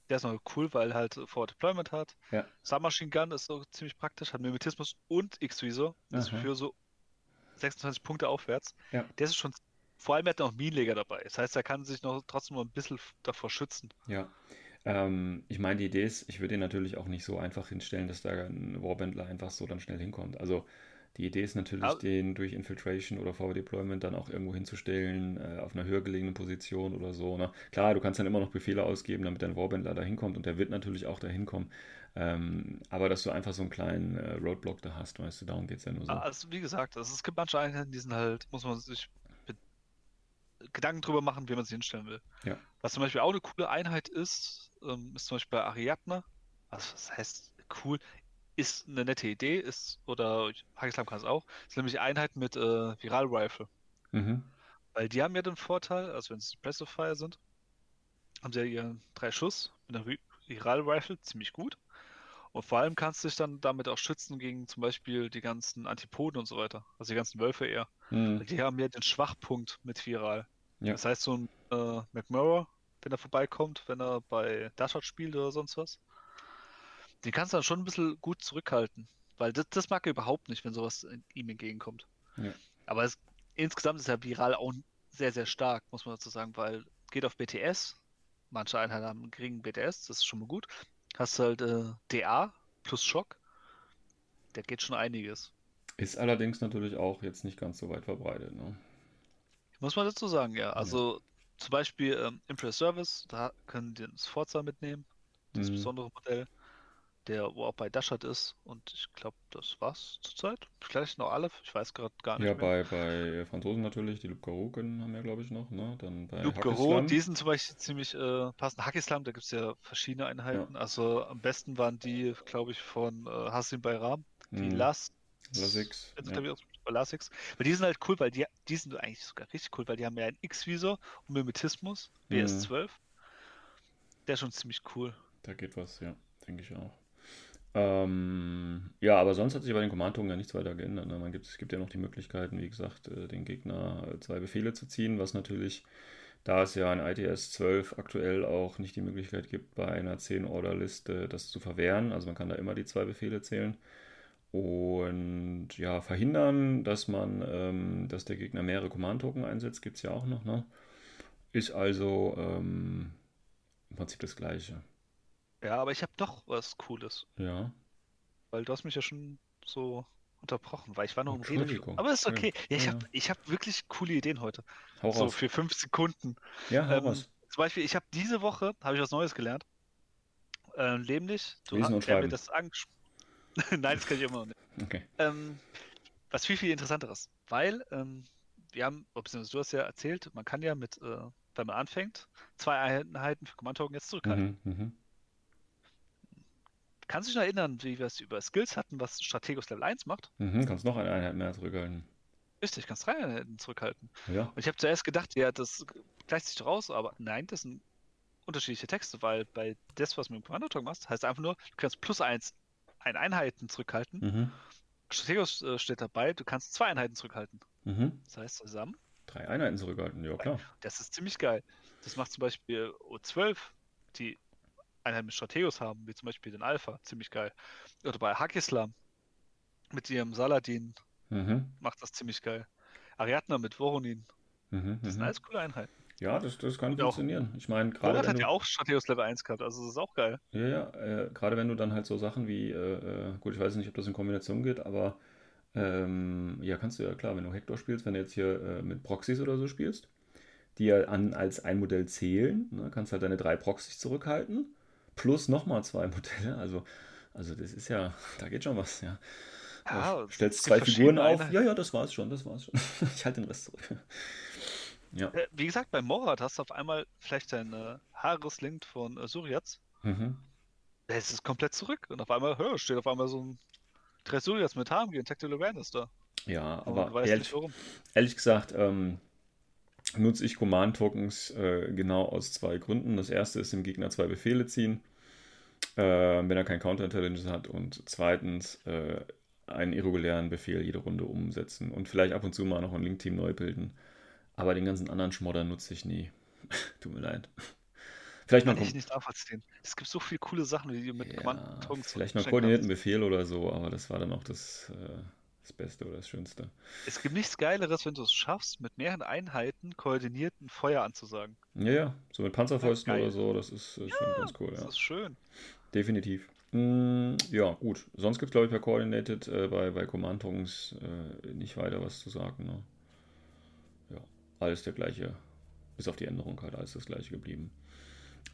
[SPEAKER 3] Der ist noch cool, weil halt Forward Deployment hat.
[SPEAKER 2] Ja.
[SPEAKER 3] Submachine Gun ist so ziemlich praktisch, hat Mimetismus und X-Visor. Also
[SPEAKER 2] Aha.
[SPEAKER 3] für so 26 Punkte aufwärts.
[SPEAKER 2] Ja.
[SPEAKER 3] Der ist schon, vor allem hat er noch Minenleger dabei. Das heißt, er kann sich noch trotzdem noch ein bisschen davor schützen.
[SPEAKER 2] Ja. Ähm, ich meine, die Idee ist, ich würde ihn natürlich auch nicht so einfach hinstellen, dass da ein Warbandler einfach so dann schnell hinkommt. Also die Idee ist natürlich,
[SPEAKER 3] Aber-
[SPEAKER 2] den durch Infiltration oder Forward Deployment dann auch irgendwo hinzustellen, äh, auf einer höher gelegenen Position oder so. Ne? Klar, du kannst dann immer noch Befehle ausgeben, damit dein Warbandler da hinkommt und der wird natürlich auch da hinkommen. Ähm, aber dass du einfach so einen kleinen äh, Roadblock da hast, weißt du, darum geht es ja nur so.
[SPEAKER 3] Also, wie gesagt, also es gibt manche Einheiten, die sind halt, muss man sich Gedanken drüber machen, wie man sie hinstellen will.
[SPEAKER 2] Ja.
[SPEAKER 3] Was zum Beispiel auch eine coole Einheit ist, ähm, ist zum Beispiel bei Ariadne. Also, das heißt cool, ist eine nette Idee, ist, oder Hagislam kann es auch, ist nämlich Einheiten mit äh, Viral Rifle.
[SPEAKER 2] Mhm.
[SPEAKER 3] Weil die haben ja den Vorteil, also wenn es Suppressive Fire sind, haben sie ja ihren drei Schuss mit einer Viral Rifle ziemlich gut. Und vor allem kannst du dich dann damit auch schützen gegen zum Beispiel die ganzen Antipoden und so weiter. Also die ganzen Wölfe eher.
[SPEAKER 2] Mhm.
[SPEAKER 3] Die haben ja den Schwachpunkt mit Viral.
[SPEAKER 2] Ja.
[SPEAKER 3] Das heißt, so ein äh, McMurrow, wenn er vorbeikommt, wenn er bei Dashot spielt oder sonst was, den kannst du dann schon ein bisschen gut zurückhalten. Weil das, das mag er überhaupt nicht, wenn sowas ihm entgegenkommt.
[SPEAKER 2] Ja.
[SPEAKER 3] Aber es, insgesamt ist ja Viral auch sehr, sehr stark, muss man dazu sagen, weil geht auf BTS. Manche Einheiten haben einen geringen BTS, das ist schon mal gut. Hast halt äh, DA plus Schock. Der geht schon einiges.
[SPEAKER 2] Ist allerdings natürlich auch jetzt nicht ganz so weit verbreitet. Ne?
[SPEAKER 3] Muss man dazu sagen, ja. Also zum Beispiel ähm, Impress Service, da können die das Forza mitnehmen, das
[SPEAKER 2] Mhm.
[SPEAKER 3] besondere Modell, der wo auch bei Dashard ist. Und ich glaube, das war's zurzeit. Vielleicht noch alle, ich weiß gerade gar nicht
[SPEAKER 2] Ja,
[SPEAKER 3] mehr.
[SPEAKER 2] bei, bei Franzosen natürlich, die Lubgaruken haben wir, glaube ich, noch. Ne? Dann bei Hackislam.
[SPEAKER 3] die sind zum Beispiel ziemlich äh, passend. Hackislam, da gibt es ja verschiedene Einheiten. Also am besten waren die, glaube ich, von äh, Hassim Bayram, die
[SPEAKER 2] Mhm.
[SPEAKER 3] Las.
[SPEAKER 2] Lasix, ja.
[SPEAKER 3] Lasix. Weil die sind halt cool, weil die, die sind eigentlich sogar richtig cool, weil die haben ja einen X-Visor und Mimetismus,
[SPEAKER 2] Mhm.
[SPEAKER 3] BS12. Der ist schon ziemlich cool.
[SPEAKER 2] Da geht was, ja, denke ich auch. Ähm, ja, aber sonst hat sich bei den Kommandungen ja nichts weiter geändert. Ne? Man gibt, es gibt ja noch die Möglichkeiten, wie gesagt, äh, den Gegner äh, zwei Befehle zu ziehen, was natürlich, da es ja in ITS 12 aktuell auch nicht die Möglichkeit gibt, bei einer 10-Order-Liste das zu verwehren. Also man kann da immer die zwei Befehle zählen. Und ja, verhindern, dass man, ähm, dass der Gegner mehrere Command-Token einsetzt, gibt es ja auch noch, ne? Ist also ähm, im Prinzip das Gleiche.
[SPEAKER 3] Ja, aber ich habe doch was Cooles,
[SPEAKER 2] Ja.
[SPEAKER 3] weil du hast mich ja schon so unterbrochen, weil ich war noch im.
[SPEAKER 2] Entschuldigung.
[SPEAKER 3] Aber ist okay. Ja, ich
[SPEAKER 2] Ja,
[SPEAKER 3] habe ich hab wirklich coole Ideen heute.
[SPEAKER 2] Hau
[SPEAKER 3] So
[SPEAKER 2] raus.
[SPEAKER 3] für fünf Sekunden.
[SPEAKER 2] Ja, hau
[SPEAKER 3] Ähm,
[SPEAKER 2] raus.
[SPEAKER 3] zum Beispiel, ich habe diese Woche, habe ich was Neues gelernt. Äh, nämlich, du
[SPEAKER 2] Lesen
[SPEAKER 3] hast
[SPEAKER 2] und
[SPEAKER 3] mir das angesprochen. *laughs* Nein, das kann ich immer noch nicht.
[SPEAKER 2] Okay.
[SPEAKER 3] Ähm, was viel, viel interessanteres. Weil ähm, wir haben, beziehungsweise du hast ja erzählt, man kann ja mit, äh, wenn man anfängt, zwei Einheiten für Command Token jetzt zurückhalten.
[SPEAKER 2] Mhm, mhm.
[SPEAKER 3] Kannst du dich noch erinnern, wie wir es über Skills hatten, was Strategos Level 1 macht?
[SPEAKER 2] Mhm. Kannst noch eine Einheit mehr zurückhalten.
[SPEAKER 3] Richtig, kannst drei Einheiten zurückhalten.
[SPEAKER 2] Ja.
[SPEAKER 3] Und ich habe zuerst gedacht, ja, das gleicht sich doch aus, aber nein, das sind unterschiedliche Texte, weil bei das, was du mit dem Kommando-Token machst, heißt einfach nur, du kannst plus eins ein Einheiten zurückhalten.
[SPEAKER 2] Mhm.
[SPEAKER 3] Strategos äh, steht dabei, du kannst zwei Einheiten zurückhalten.
[SPEAKER 2] Mhm.
[SPEAKER 3] Das heißt zusammen,
[SPEAKER 2] Drei Einheiten zurückhalten, ja klar.
[SPEAKER 3] das ist ziemlich geil. Das macht zum Beispiel O12, die Einheiten mit Strategos haben, wie zum Beispiel den Alpha, ziemlich geil. Oder bei Hakislam mit ihrem Saladin
[SPEAKER 2] Mhm.
[SPEAKER 3] macht das ziemlich geil. Ariadna mit Voronin,
[SPEAKER 2] Mhm.
[SPEAKER 3] das sind
[SPEAKER 2] Mhm.
[SPEAKER 3] alles coole Einheiten.
[SPEAKER 2] Ja, das, das kann
[SPEAKER 3] auch-
[SPEAKER 2] funktionieren. Ich meine, gerade wenn
[SPEAKER 3] hat ja auch Strategos Level 1 gehabt, also das ist auch geil.
[SPEAKER 2] ja, ja, äh, gerade wenn du dann halt so Sachen wie, äh, äh, gut, ich weiß nicht, ob das in Kombination geht, aber ähm, ja, kannst du ja klar, wenn du Hector spielst, wenn du jetzt hier äh, mit Proxys oder so spielst, die ja an, als ein Modell zählen, ne, kannst halt deine drei Proxys zurückhalten, plus nochmal zwei *laughs* Modelle, also, also das ist ja, *laughs* da geht schon was, ja.
[SPEAKER 3] Ja,
[SPEAKER 2] Du stellst zwei Figuren auf.
[SPEAKER 3] Einheiten.
[SPEAKER 2] Ja, ja, das war's schon, das war's schon. *laughs* Ich halte den Rest zurück. Ja.
[SPEAKER 3] Äh, Wie gesagt, bei Morat hast du auf einmal vielleicht dein äh, Haareslinked von äh, Suriats.
[SPEAKER 2] Mhm.
[SPEAKER 3] Es ist komplett zurück und auf einmal hör, steht auf einmal so ein drei Suriats mit HMG und Tactical Awareness da.
[SPEAKER 2] Ja, aber ehrlich,
[SPEAKER 3] nicht warum.
[SPEAKER 2] ehrlich gesagt, ähm, nutze ich Command-Tokens äh, genau aus zwei Gründen. Das erste ist dem Gegner zwei Befehle ziehen, äh, wenn er kein Counterintelligence hat. Und zweitens äh, einen irregulären Befehl jede Runde umsetzen. Und vielleicht ab und zu mal noch ein Link-Team neu bilden. Aber den ganzen anderen Schmodder nutze ich nie. *laughs* Tut mir leid.
[SPEAKER 3] Vielleicht Kann ich nicht nachvollziehen. Es gibt so viele coole Sachen, die du mit
[SPEAKER 2] ja, Command-Tokens Vielleicht noch koordinierten Befehl oder so, aber das war dann auch das. Äh, das Beste oder das Schönste.
[SPEAKER 3] Es gibt nichts Geileres, wenn du es schaffst, mit mehreren Einheiten koordinierten Feuer anzusagen.
[SPEAKER 2] Ja, ja, so mit Panzerfäusten oder so, das ist, ja, schon ganz cool.
[SPEAKER 3] Das
[SPEAKER 2] ja.
[SPEAKER 3] ist schön.
[SPEAKER 2] Definitiv. Mm, ja, gut. Sonst gibt es, glaube ich, bei Coordinated, äh, bei, bei command äh, nicht weiter was zu sagen. Ne? Alles der gleiche, bis auf die Änderung halt, alles das gleiche geblieben.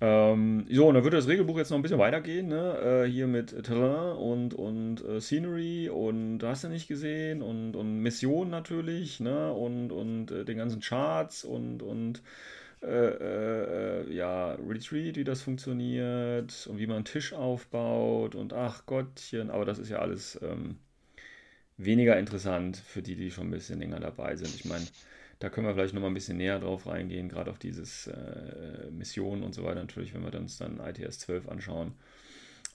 [SPEAKER 2] Ähm, so, und dann würde das Regelbuch jetzt noch ein bisschen weitergehen, ne? Äh, hier mit Terrain und, und äh, Scenery und hast du nicht gesehen und, und Mission natürlich, ne? Und, und äh, den ganzen Charts und, und äh, äh, ja, Retreat, wie das funktioniert und wie man einen Tisch aufbaut und ach Gottchen, aber das ist ja alles ähm, weniger interessant für die, die schon ein bisschen länger dabei sind. Ich meine, da können wir vielleicht nochmal ein bisschen näher drauf reingehen, gerade auf dieses äh, Missionen und so weiter natürlich, wenn wir uns dann ITS 12 anschauen.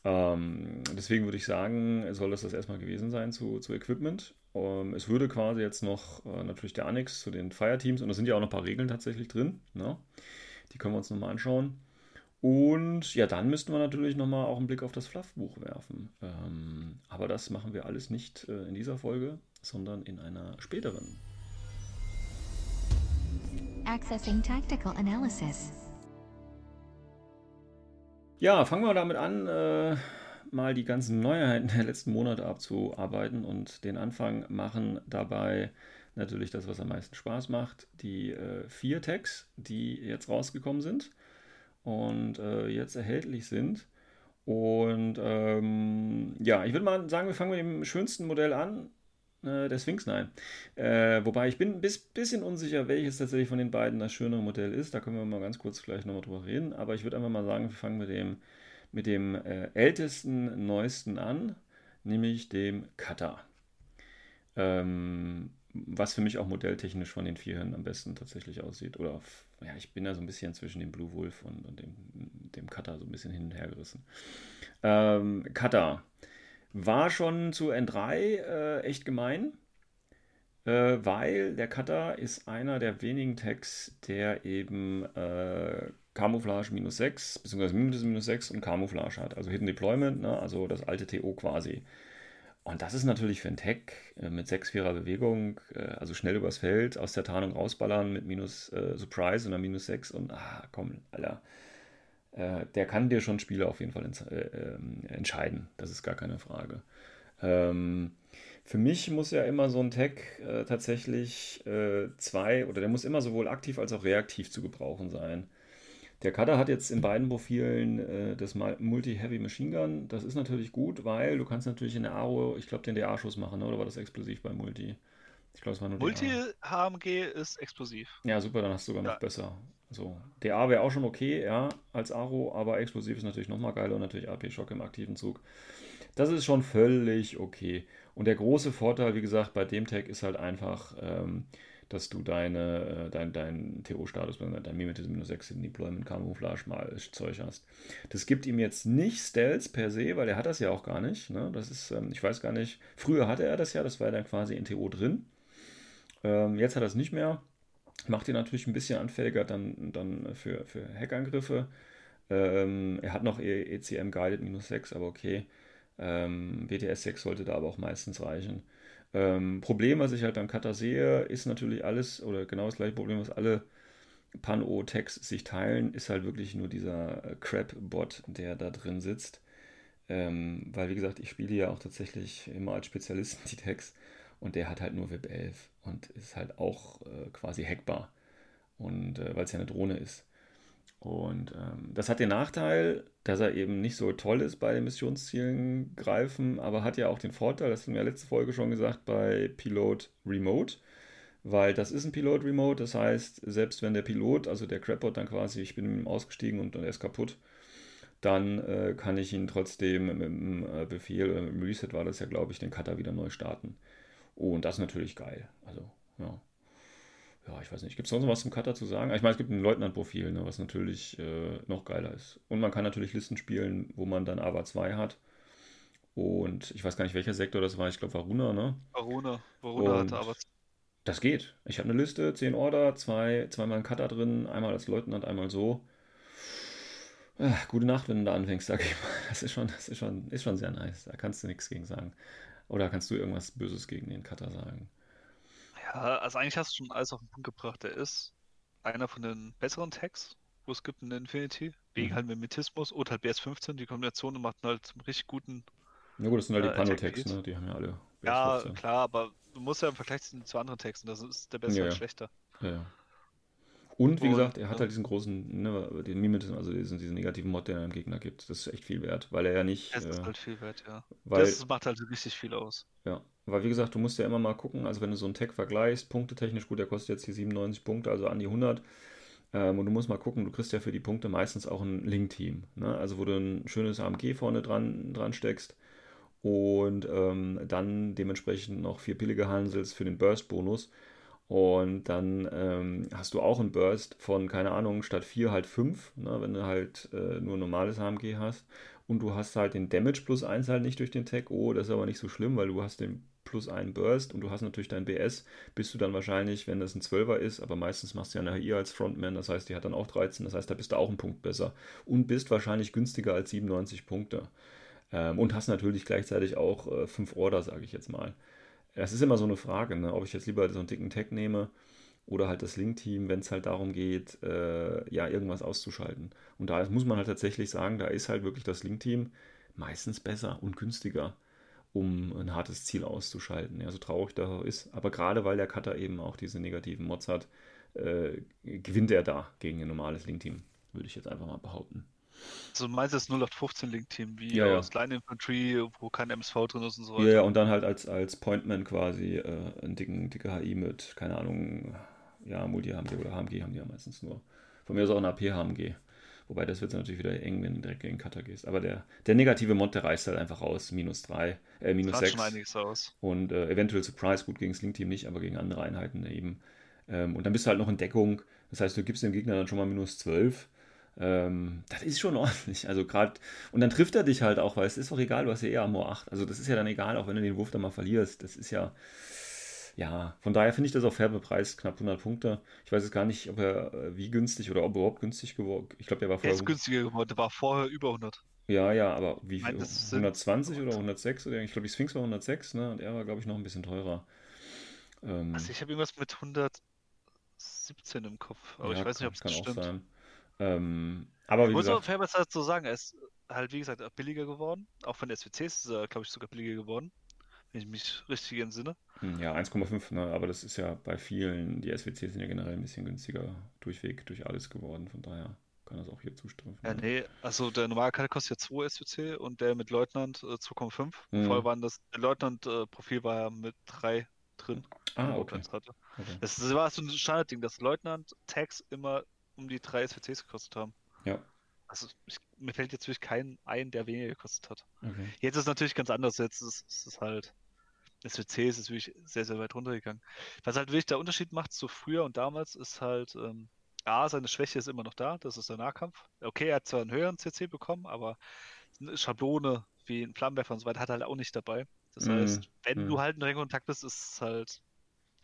[SPEAKER 2] Ähm, deswegen würde ich sagen, soll das das erstmal gewesen sein zu, zu Equipment. Ähm, es würde quasi jetzt noch äh, natürlich der Annex zu den Fireteams und da sind ja auch noch ein paar Regeln tatsächlich drin. Ne? Die können wir uns nochmal anschauen. Und ja, dann müssten wir natürlich nochmal auch einen Blick auf das Fluffbuch werfen. Ähm, aber das machen wir alles nicht äh, in dieser Folge, sondern in einer späteren.
[SPEAKER 1] Accessing Tactical Analysis.
[SPEAKER 2] Ja, fangen wir damit an, äh, mal die ganzen Neuheiten der letzten Monate abzuarbeiten und den Anfang machen dabei natürlich das, was am meisten Spaß macht, die äh, vier Tags, die jetzt rausgekommen sind und äh, jetzt erhältlich sind. Und ähm, ja, ich würde mal sagen, wir fangen mit dem schönsten Modell an. Äh, der Sphinx, nein. Äh, wobei ich bin ein bisschen unsicher, welches tatsächlich von den beiden das schönere Modell ist. Da können wir mal ganz kurz gleich nochmal drüber reden. Aber ich würde einfach mal sagen, wir fangen mit dem, mit dem äh, ältesten, neuesten an, nämlich dem Cutter. Ähm, was für mich auch modelltechnisch von den vier am besten tatsächlich aussieht. Oder ja, ich bin da so ein bisschen zwischen dem Blue Wolf und, und dem, dem Cutter so ein bisschen hin und her gerissen. Ähm, Cutter. War schon zu N3 äh, echt gemein, äh, weil der Cutter ist einer der wenigen Tags, der eben äh, Camouflage minus 6, beziehungsweise minus, minus 6 und Camouflage hat. Also Hidden Deployment, ne? also das alte TO quasi. Und das ist natürlich für einen Tag äh, mit 6-4er Bewegung, äh, also schnell übers Feld, aus der Tarnung rausballern mit minus äh, Surprise und dann minus 6 und ah, komm, Alter äh, der kann dir schon Spiele auf jeden Fall äh, ähm, entscheiden. Das ist gar keine Frage. Ähm, für mich muss ja immer so ein Tag äh, tatsächlich äh, zwei, oder der muss immer sowohl aktiv als auch reaktiv zu gebrauchen sein. Der Cutter hat jetzt in beiden Profilen äh, das Multi-Heavy Machine Gun. Das ist natürlich gut, weil du kannst natürlich in der Aro, ich glaube, den DA-Schuss machen, ne? oder war das explosiv bei Multi?
[SPEAKER 3] Ich glaube, es war nur Multi-HMG ist explosiv.
[SPEAKER 2] Ja, super, dann hast du sogar ja. noch besser. So, DA wäre auch schon okay, ja, als Aro, aber explosiv ist natürlich nochmal geiler und natürlich AP-Schock im aktiven Zug. Das ist schon völlig okay. Und der große Vorteil, wie gesagt, bei dem Tag ist halt einfach, ähm, dass du deine, äh, dein, dein TO-Status, dein Mimetism minus 6 in Deployment Camouflage mal Zeug hast. Das gibt ihm jetzt nicht Stealth per se, weil er hat das ja auch gar nicht. Ne? Das ist, ähm, ich weiß gar nicht, früher hatte er das ja, das war dann quasi in TO drin. Ähm, jetzt hat er es nicht mehr. Macht ihn natürlich ein bisschen anfälliger dann, dann für, für Hackangriffe. Ähm, er hat noch ECM e Guided minus 6, aber okay. Ähm, BTS 6 sollte da aber auch meistens reichen. Ähm, Problem, was ich halt am Cutter sehe, ist natürlich alles, oder genau das gleiche Problem, was alle Pan-O-Tags sich teilen, ist halt wirklich nur dieser äh, Crap-Bot, der da drin sitzt. Ähm, weil, wie gesagt, ich spiele ja auch tatsächlich immer als Spezialisten die Tags und der hat halt nur WIP 11 und ist halt auch äh, quasi hackbar. Und äh, weil es ja eine Drohne ist. Und ähm, das hat den Nachteil, dass er eben nicht so toll ist bei den Missionszielen greifen, aber hat ja auch den Vorteil, das haben wir ja letzte Folge schon gesagt, bei Pilot Remote, weil das ist ein Pilot Remote, das heißt, selbst wenn der Pilot, also der Crapbot dann quasi, ich bin mit ausgestiegen und, und er ist kaputt, dann äh, kann ich ihn trotzdem mit dem äh, Befehl, äh, im Reset war das ja, glaube ich, den Cutter wieder neu starten. Und das ist natürlich geil. Also, ja. ja, ich weiß nicht, gibt es sonst noch was zum Cutter zu sagen? Ich meine, es gibt ein Leutnant-Profil, ne, was natürlich äh, noch geiler ist. Und man kann natürlich Listen spielen, wo man dann AVA 2 hat. Und ich weiß gar nicht, welcher Sektor das war. Ich glaube, Varuna, ne?
[SPEAKER 3] Varuna. Varuna
[SPEAKER 2] Und
[SPEAKER 3] hatte aber.
[SPEAKER 2] das geht. Ich habe eine Liste, 10 Order, zwei, zweimal ein Cutter drin, einmal als Leutnant, einmal so. Ah, gute Nacht, wenn du da anfängst, sag ich mal. Das ist schon, das ist schon, ist schon sehr nice. Da kannst du nichts gegen sagen. Oder kannst du irgendwas Böses gegen den Cutter sagen?
[SPEAKER 3] Ja, also eigentlich hast du schon alles auf den Punkt gebracht. Der ist einer von den besseren Tags, wo es gibt in Infinity. Wegen
[SPEAKER 2] Mhm.
[SPEAKER 3] halt Mimetismus und halt BS15. Die Kombination macht halt zum richtig guten.
[SPEAKER 2] Na gut, das sind halt die
[SPEAKER 3] Äh,
[SPEAKER 2] Pano-Tags,
[SPEAKER 3] Attack
[SPEAKER 2] ne? Die haben ja alle
[SPEAKER 3] Ja,
[SPEAKER 2] BS15.
[SPEAKER 3] klar, aber du musst ja im Vergleich zu, zu anderen Texten, das ist der bessere
[SPEAKER 2] Ja,
[SPEAKER 3] halt
[SPEAKER 2] ja.
[SPEAKER 3] schlechter.
[SPEAKER 2] Ja, ja. Und wie
[SPEAKER 3] Und,
[SPEAKER 2] gesagt, er hat halt diesen großen, ne, den Mimetism, also diesen, diesen negativen Mod, den er dem Gegner gibt. Das ist echt viel wert, weil er ja nicht,
[SPEAKER 3] Das ist
[SPEAKER 2] äh,
[SPEAKER 3] halt viel wert, ja.
[SPEAKER 2] weil,
[SPEAKER 3] Das macht halt richtig viel aus.
[SPEAKER 2] ja, weil wie gesagt, du musst ja immer mal gucken, also wenn du so einen Tag vergleichst, punktetechnisch, gut, der kostet jetzt hier 97 Punkte, also an die 100, ähm, und du musst mal gucken, du kriegst ja für die Punkte meistens auch ein Link-Team, ne, also wo du ein schönes AMG vorne dran, dran steckst und ähm, dann dementsprechend noch vier Pillige handelst für den Burst-Bonus. Und dann ähm, hast du auch einen Burst von, keine Ahnung, statt 4 halt 5, ne, wenn du halt äh, nur normales HMG hast. Und du hast halt den Damage plus 1 halt nicht durch den Tag. Oh, das ist aber nicht so schlimm, weil du hast den plus 1 Burst und du hast natürlich dein BS. Bist du dann wahrscheinlich, wenn das ein 12er ist, aber meistens machst du ja eine HI als Frontman, das heißt, die hat dann auch 13, das heißt, da bist du auch einen Punkt besser. Und bist wahrscheinlich günstiger als 97 Punkte. Ähm, und hast natürlich gleichzeitig auch 5 Order, sage ich jetzt mal. Das ist immer so eine Frage, ne? ob ich jetzt lieber so einen dicken Tag nehme oder halt das Link-Team, wenn es halt darum geht, äh, ja, irgendwas auszuschalten. Und da muss man halt tatsächlich sagen, da ist halt wirklich das Link-Team meistens besser und günstiger, um ein hartes Ziel auszuschalten. Ja, so traurig auch ist. Aber gerade weil der Cutter eben auch diese negativen Mods hat, äh, gewinnt er da gegen ein normales Link-Team, würde ich jetzt einfach mal behaupten.
[SPEAKER 3] Also meinst du das 0815 Link-Team, wie
[SPEAKER 2] Ja, ja.
[SPEAKER 3] aus Line Infantry, wo kein MSV drin ist und so
[SPEAKER 2] Ja,
[SPEAKER 3] weiter.
[SPEAKER 2] ja, und dann halt als, als Pointman quasi äh, einen dicken, dicke HI mit, keine Ahnung, ja, Multi-HMG oder HMG haben die ja meistens nur. Von mir ist auch ein AP-HMG. Wobei das wird natürlich wieder eng, wenn du direkt gegen Cutter gehst. Aber der, der negative Mod, der reißt halt einfach raus. Minus 3, äh, minus
[SPEAKER 3] Macht
[SPEAKER 2] 6.
[SPEAKER 3] schon einiges aus.
[SPEAKER 2] Und äh, eventuell Surprise, gut gegen das Link-Team nicht, aber gegen andere Einheiten eben. Ähm, und dann bist du halt noch in Deckung. Das heißt, du gibst dem Gegner dann schon mal minus 12. Ähm, das ist schon *laughs* ordentlich. Also gerade, und dann trifft er dich halt auch, weil es ist doch egal, du hast ja eher Amor 8. Also das ist ja dann egal, auch wenn du den Wurf dann mal verlierst. Das ist ja, ja, von daher finde ich das auch fair bepreist, knapp 100 Punkte. Ich weiß jetzt gar nicht, ob er äh, wie günstig oder ob er überhaupt günstig geworden Ich glaube, der war
[SPEAKER 3] Er
[SPEAKER 2] vorher.
[SPEAKER 3] ist günstiger geworden, der war vorher über 100.
[SPEAKER 2] Ja, ja, aber wie viel?
[SPEAKER 3] das sind-
[SPEAKER 2] 120 oder 106? Oder ich glaube, die Sphinx war 106, ne? Und er war, glaube ich, noch ein bisschen teurer. Ähm,
[SPEAKER 3] Also ich habe irgendwas mit 117 im Kopf, aber
[SPEAKER 2] ja,
[SPEAKER 3] ich weiß nicht, ob es stimmt.
[SPEAKER 2] sein. Ähm, aber wie
[SPEAKER 3] muss
[SPEAKER 2] gesagt,
[SPEAKER 3] fairerweise dazu sagen, er ist halt, wie gesagt, billiger geworden. Auch von der SWCs ist er, glaube ich, sogar billiger geworden. Wenn ich mich richtig entsinne.
[SPEAKER 2] hm, ja, 1,5, ne? Aber das ist ja bei vielen, die SWC sind ja generell ein bisschen günstiger durchweg durch alles geworden. Von daher kann das auch hier zustimmen.
[SPEAKER 3] Ja, nee, also der normale Karte kostet ja 2 SWC und der mit Leutnant äh, 2,5.
[SPEAKER 2] Mhm.
[SPEAKER 3] Vorher waren das, der Leutnant-Profil war ja mit 3 drin.
[SPEAKER 2] Ah, okay.
[SPEAKER 3] man
[SPEAKER 2] okay.
[SPEAKER 3] Das war so ein Standardding, dass Leutnant-Tags immer um die 3 SWCs gekostet haben.
[SPEAKER 2] Ja,
[SPEAKER 3] Also ich, mir fällt jetzt wirklich kein ein, der weniger gekostet hat.
[SPEAKER 2] okay.
[SPEAKER 3] Jetzt ist es natürlich ganz anders. Jetzt ist ist es halt. SWC ist es wirklich sehr, sehr weit runtergegangen. Was halt wirklich der Unterschied macht zu früher und damals ist halt, ähm, A, seine Schwäche ist immer noch da, das ist der Nahkampf. Okay, er hat zwar einen höheren CC bekommen, aber eine Schablone wie ein Flammenwerfer und so weiter hat er halt auch nicht dabei. Das
[SPEAKER 2] Mhm,
[SPEAKER 3] heißt, wenn
[SPEAKER 2] mhm.
[SPEAKER 3] du halt in engen Kontakt bist, ist es halt,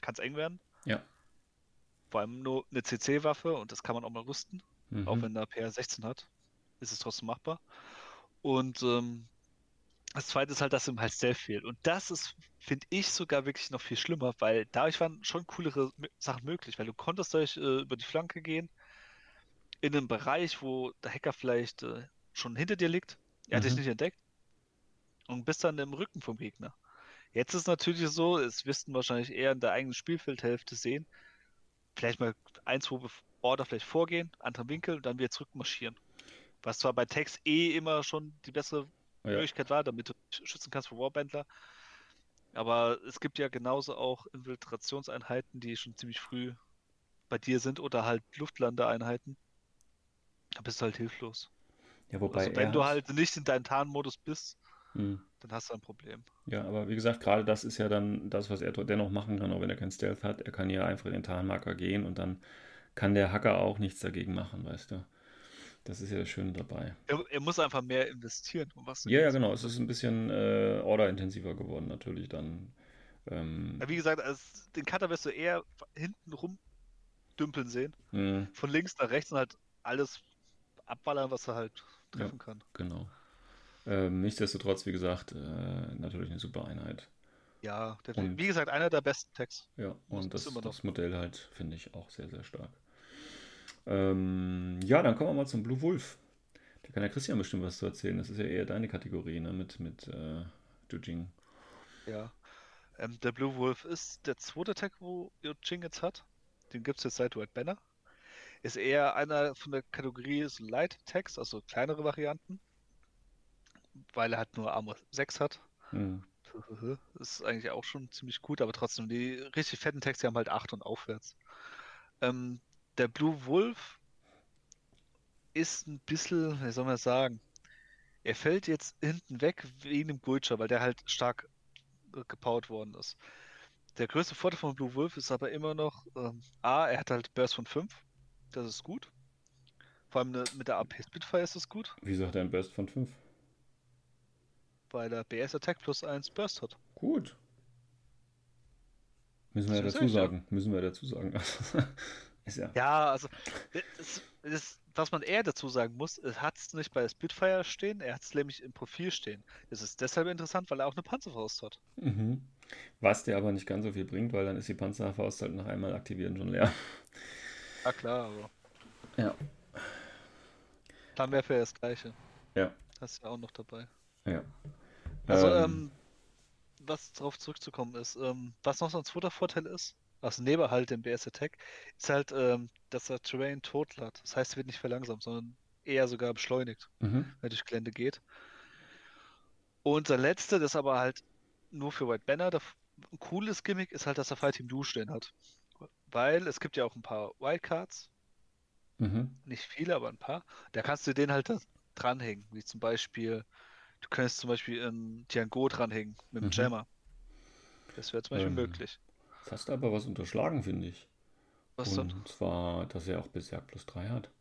[SPEAKER 3] kann es eng werden.
[SPEAKER 2] Ja.
[SPEAKER 3] Vor allem nur eine CC-Waffe und das kann man auch mal rüsten. Auch
[SPEAKER 2] Mhm.
[SPEAKER 3] wenn er PR 16 hat, ist es trotzdem machbar. Und ähm, das zweite ist halt, dass ihm halt Stealth fehlt. Und das ist, finde ich, sogar wirklich noch viel schlimmer, weil dadurch waren schon coolere Sachen möglich, weil du konntest durch äh, über die Flanke gehen, in einem Bereich, wo der Hacker vielleicht äh, schon hinter dir liegt. Er hat dich
[SPEAKER 2] Mhm.
[SPEAKER 3] nicht entdeckt. Und bist dann im Rücken vom Gegner. Jetzt ist natürlich so, es wirst du wahrscheinlich eher in der eigenen Spielfeldhälfte sehen. Vielleicht mal ein, zwei Order vielleicht vorgehen, anderer Winkel und dann wieder zurückmarschieren. Was zwar bei Text eh immer schon die bessere
[SPEAKER 2] Ja.
[SPEAKER 3] Möglichkeit war, damit du schützen kannst vor Warbandler. Aber es gibt ja genauso auch Infiltrationseinheiten, die schon ziemlich früh bei dir sind oder halt Luftlandeeinheiten. Da bist du halt hilflos.
[SPEAKER 2] Ja, wobei
[SPEAKER 3] Also wenn du halt nicht in deinem Tarnmodus bist,
[SPEAKER 2] Hm.
[SPEAKER 3] Dann hast du ein Problem.
[SPEAKER 2] Ja, aber wie gesagt, gerade das ist ja dann das, was er dennoch machen kann, auch wenn er kein Stealth hat. Er kann ja einfach in den Tarnmarker gehen und dann kann der Hacker auch nichts dagegen machen, weißt du. Das ist ja das Schöne dabei.
[SPEAKER 3] Er, er muss einfach mehr investieren. Um was
[SPEAKER 2] ja, ja, genau. Es ist ein bisschen äh, orderintensiver geworden, natürlich dann.
[SPEAKER 3] Ähm, ja, wie gesagt, als, den Cutter wirst du eher hinten rumdümpeln sehen.
[SPEAKER 2] mh,
[SPEAKER 3] Von links nach rechts und halt alles abballern, was er halt treffen kann.
[SPEAKER 2] genau. Ähm, nichtsdestotrotz, wie gesagt, äh, natürlich eine super Einheit.
[SPEAKER 3] Ja,
[SPEAKER 2] Und-
[SPEAKER 3] wie gesagt, einer der besten Tags.
[SPEAKER 2] Ja,
[SPEAKER 3] Das
[SPEAKER 2] und das,
[SPEAKER 3] noch-
[SPEAKER 2] das Modell halt finde ich auch sehr, sehr stark. Ähm, ja, dann kommen wir mal zum Blue Wolf. Da kann der Christian bestimmt was zu erzählen. Das ist ja eher deine Kategorie, ne? Mit, mit äh, Jujing.
[SPEAKER 3] Ja. Ähm, der Blue Wolf ist der zweite Tag, wo Yojing jetzt hat. Den gibt es jetzt seit White Banner. Ist eher einer von der Kategorie Light Tags, also kleinere Varianten. Weil er halt nur Armor 6 hat.
[SPEAKER 2] Hm. *laughs*
[SPEAKER 3] Das ist eigentlich auch schon ziemlich gut, aber trotzdem, die richtig fetten die haben halt 8 und aufwärts. Ähm, der Blue Wolf ist ein bisschen, wie soll man das sagen? Er fällt jetzt hinten weg wegen dem Gulcher, weil der halt stark äh, gebaut worden ist. Der größte Vorteil von Blue Wolf ist aber immer noch, ähm, A, er hat halt Burst von 5. Das ist gut. Vor allem ne- mit der AP Spitfire ist es gut,
[SPEAKER 2] Wieso hat er einen Burst von 5?
[SPEAKER 3] Weil er BS Attack plus 1 Burst hat.
[SPEAKER 2] Gut. Müssen wir ja dazu
[SPEAKER 3] echt, ja.
[SPEAKER 2] sagen. Müssen wir dazu sagen. *laughs* ist ja.
[SPEAKER 3] Ja, also das, das, was man eher dazu sagen muss, er hat es nicht bei Spitfire stehen, er hat es nämlich im Profil stehen. Das ist deshalb interessant, weil er auch eine Panzerfaust hat.
[SPEAKER 2] Mhm. Was dir aber nicht ganz so viel bringt, weil dann ist die Panzerfaust halt nach einmal aktivieren schon leer.
[SPEAKER 3] Ja klar, aber
[SPEAKER 2] Ja.
[SPEAKER 3] Flammenwerfer ist das gleiche.
[SPEAKER 2] Ja.
[SPEAKER 3] Das ist ja auch noch dabei.
[SPEAKER 2] Ja.
[SPEAKER 3] Also,
[SPEAKER 2] Ähm,
[SPEAKER 3] ähm, was darauf zurückzukommen ist, ähm, was noch so ein zweiter Vorteil ist, also neben halt dem BS Attack, ist halt, ähm, dass er Terrain total hat. Das heißt, er wird nicht verlangsamt, sondern eher sogar beschleunigt.
[SPEAKER 2] mhm.
[SPEAKER 3] wenn er durch Gelände geht. Und der letzte, das aber halt nur für White Banner, der, ein cooles Gimmick ist halt, dass er Fight Team Blue stehen hat. Weil es gibt ja auch ein paar Wildcards,
[SPEAKER 2] Mhm.
[SPEAKER 3] nicht viele, aber ein paar. Da kannst du den halt dranhängen, wie zum Beispiel, du könntest zum Beispiel einen Tiango dranhängen mit dem
[SPEAKER 2] Mhm.
[SPEAKER 3] Jammer. Das wäre zum Beispiel
[SPEAKER 2] Ähm,
[SPEAKER 3] möglich.
[SPEAKER 2] Du aber was unterschlagen, finde ich.
[SPEAKER 3] Was
[SPEAKER 2] Und
[SPEAKER 3] dann?
[SPEAKER 2] zwar, dass er auch Berserk plus 3 hat.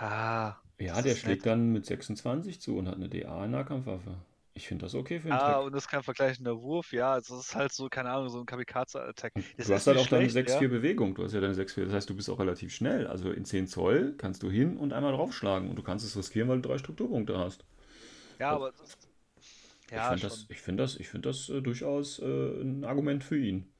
[SPEAKER 3] Ah,
[SPEAKER 2] Ja, der schlägt
[SPEAKER 3] nett.
[SPEAKER 2] dann mit 26 zu und hat eine DA-Nahkampfwaffe. Ich finde das okay für einen
[SPEAKER 3] ah,
[SPEAKER 2] Track.
[SPEAKER 3] und das ist kein vergleichender Wurf, ja, also das ist halt so, keine Ahnung, so ein Kamikaze-Attack.
[SPEAKER 2] Du hast halt auch deine
[SPEAKER 3] schlecht,
[SPEAKER 2] 6-4
[SPEAKER 3] ja.
[SPEAKER 2] Bewegung. Du hast ja deine 6-4. Das heißt, du bist auch relativ schnell. Also in 10 Zoll kannst du hin und einmal draufschlagen. Und du kannst es riskieren, weil du drei Strukturpunkte hast.
[SPEAKER 3] Ja, aber das,
[SPEAKER 2] ich
[SPEAKER 3] ja,
[SPEAKER 2] finde
[SPEAKER 3] schon.
[SPEAKER 2] das, ich find das, ich find das äh, durchaus äh, ein Argument für ihn.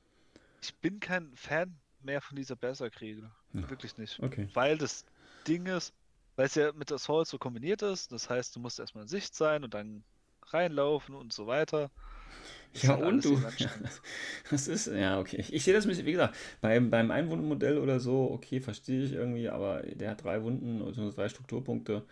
[SPEAKER 3] Ich bin kein Fan mehr von dieser Berserk-Regel.
[SPEAKER 2] Ja.
[SPEAKER 3] Wirklich nicht.
[SPEAKER 2] Okay.
[SPEAKER 3] Weil das Ding ist, weil es ja mit Assault so kombiniert ist, das heißt, du musst erstmal in Sicht sein und dann reinlaufen und so weiter. Ist
[SPEAKER 2] Ja,
[SPEAKER 3] halt
[SPEAKER 2] und du. *laughs* Das ist, ja, okay. Ich, ich sehe das ein bisschen, wie gesagt, beim, beim Einwundenmodell oder so, okay, verstehe ich irgendwie, aber der hat drei Wunden, also drei Strukturpunkte.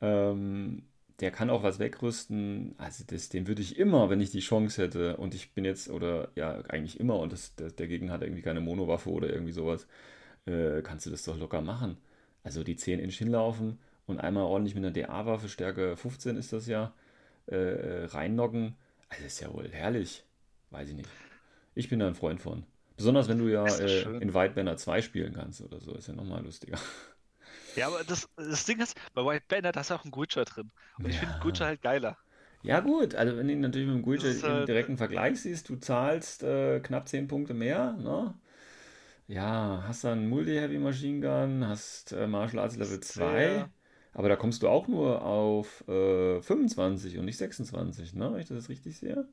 [SPEAKER 2] Ähm, der kann auch was wegrüsten. Also das, den würde ich immer, wenn ich die Chance hätte, und ich bin jetzt, oder ja, eigentlich immer, und das, das, der Gegner hat irgendwie keine Monowaffe oder irgendwie sowas, äh, kannst du das doch locker machen. Also die 10 Inch hinlaufen und einmal ordentlich mit einer DA-Waffe, Stärke 15 ist das ja, äh, äh, reinnocken. Also ist ja wohl herrlich. Weiß ich nicht. Ich bin da ein Freund von. Besonders wenn du ja äh, in White Banner 2 spielen kannst oder so, ist ja nochmal lustiger.
[SPEAKER 3] Ja, aber das, das Ding ist, bei White Banner, da ist auch ein Guicher drin. Und ich finde
[SPEAKER 2] Ja.
[SPEAKER 3] Guicher halt geiler.
[SPEAKER 2] Ja, gut, also wenn du ihn natürlich mit dem
[SPEAKER 3] Das ist
[SPEAKER 2] im
[SPEAKER 3] halt-
[SPEAKER 2] direkten Vergleich siehst, du zahlst äh, knapp 10 Punkte mehr, ne? Ja, hast dann Multi-Heavy Machine Gun, hast äh, Martial Arts Level 2,
[SPEAKER 3] Sehr-
[SPEAKER 2] aber da kommst du auch nur auf äh, 25 und nicht 26, ne? Wenn ich das jetzt richtig sehe.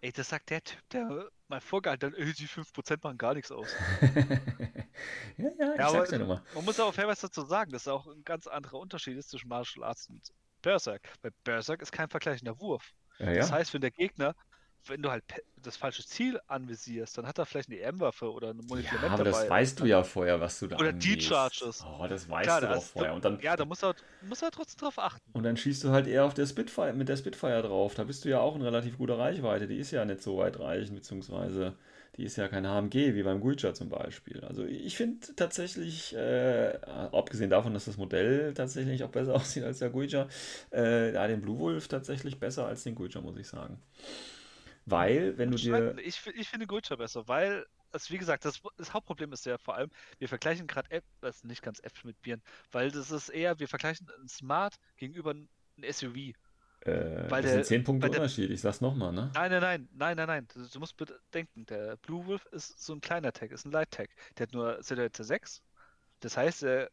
[SPEAKER 3] Ey, das sagt der Typ, der mal vorgehalten hat, ey, die 5% machen gar nichts aus. *laughs*
[SPEAKER 2] ja, ja, ich
[SPEAKER 3] Ja,
[SPEAKER 2] sag's ja nochmal.
[SPEAKER 3] man muss auch fairerweise dazu sagen, dass auch ein ganz anderer Unterschied ist zwischen Martial Arts und Berserk. Bei Berserk ist kein vergleichender Wurf.
[SPEAKER 2] Ja,
[SPEAKER 3] Das
[SPEAKER 2] ja.
[SPEAKER 3] heißt, wenn der Gegner wenn du halt das falsche Ziel anvisierst, dann hat er vielleicht eine EM-Waffe oder eine Munition
[SPEAKER 2] ja, aber dabei. das weißt du ja vorher, was du da
[SPEAKER 3] Oder D-Charges.
[SPEAKER 2] Oh, das weißt Klar, du doch vorher. Und dann,
[SPEAKER 3] ja, da musst du, halt, musst du halt trotzdem drauf achten.
[SPEAKER 2] Und dann schießt du halt eher auf der Spitfire, mit der Spitfire drauf. Da bist du ja auch in relativ guter Reichweite. Die ist ja nicht so weit reichend, beziehungsweise die ist ja kein HMG wie beim Guicha zum Beispiel. Also ich finde tatsächlich, äh, abgesehen davon, dass das Modell tatsächlich auch besser *laughs* aussieht als der Guicha, äh, ja, den Blue Wolf tatsächlich besser als den Guicha, muss ich sagen. Weil, wenn du dir.
[SPEAKER 3] Ich, ich finde Guicha besser, weil, also wie gesagt, das, das, Hauptproblem ist ja vor allem, wir vergleichen gerade App, das ist nicht ganz App mit Bieren, weil das ist eher, wir vergleichen ein Smart gegenüber ein SUV.
[SPEAKER 2] Äh, weil das der, sind 10 Punkte Unterschied, ich sag's nochmal, ne?
[SPEAKER 3] Nein, nein, nein, nein, nein, nein. Du, du, musst bedenken, der Blue Wolf ist so ein kleiner Tag, ist ein Light Tag. Der hat nur Silhouette 6. Das heißt, er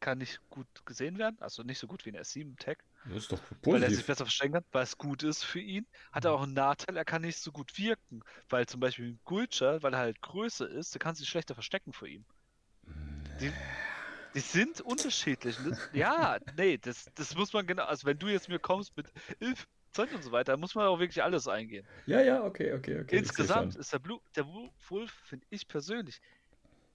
[SPEAKER 3] kann nicht gut gesehen werden, also nicht so gut wie ein S7 Tag.
[SPEAKER 2] Das ist doch positiv.
[SPEAKER 3] Weil er sich besser verstecken kann, weil es gut ist für ihn. Hat er auch einen Nachteil, er kann nicht so gut wirken. Weil zum Beispiel ein Gulcher, weil er halt größer ist, der kann sich schlechter verstecken vor ihm. Die, die sind unterschiedlich. Ja, nee, das, das muss man genau. Also, wenn du jetzt mir kommst mit Ilf, Zeug und so weiter, muss man auch wirklich alles eingehen.
[SPEAKER 2] Ja, ja, okay, okay, okay.
[SPEAKER 3] Insgesamt ist der Blue, der Wolf, finde ich persönlich, er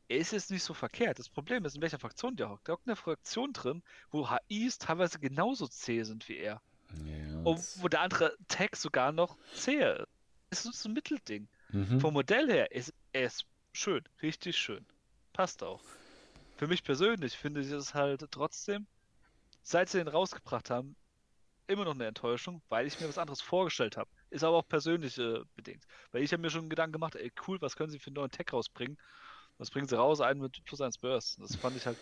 [SPEAKER 3] ist jetzt nicht so verkehrt. Das Problem ist, in welcher Fraktion der hockt. Der hockt in einer Fraktion drin, wo HIs teilweise genauso zäh sind wie er. Ja, und wo der andere Tag sogar noch zäher ist. Es ist so ein Mittelding. Mhm. Vom Modell her ist ist schön, richtig schön. Passt auch. Für mich persönlich finde ich es halt trotzdem, seit sie den rausgebracht haben, immer noch eine Enttäuschung, weil ich mir was anderes vorgestellt habe. Ist aber auch persönlich äh, bedingt. Weil ich habe mir schon Gedanken gemacht, ey cool, was können sie für einen neuen Tech rausbringen? Was bringen sie raus? Einen mit plus 1 Burst. Das fand ich halt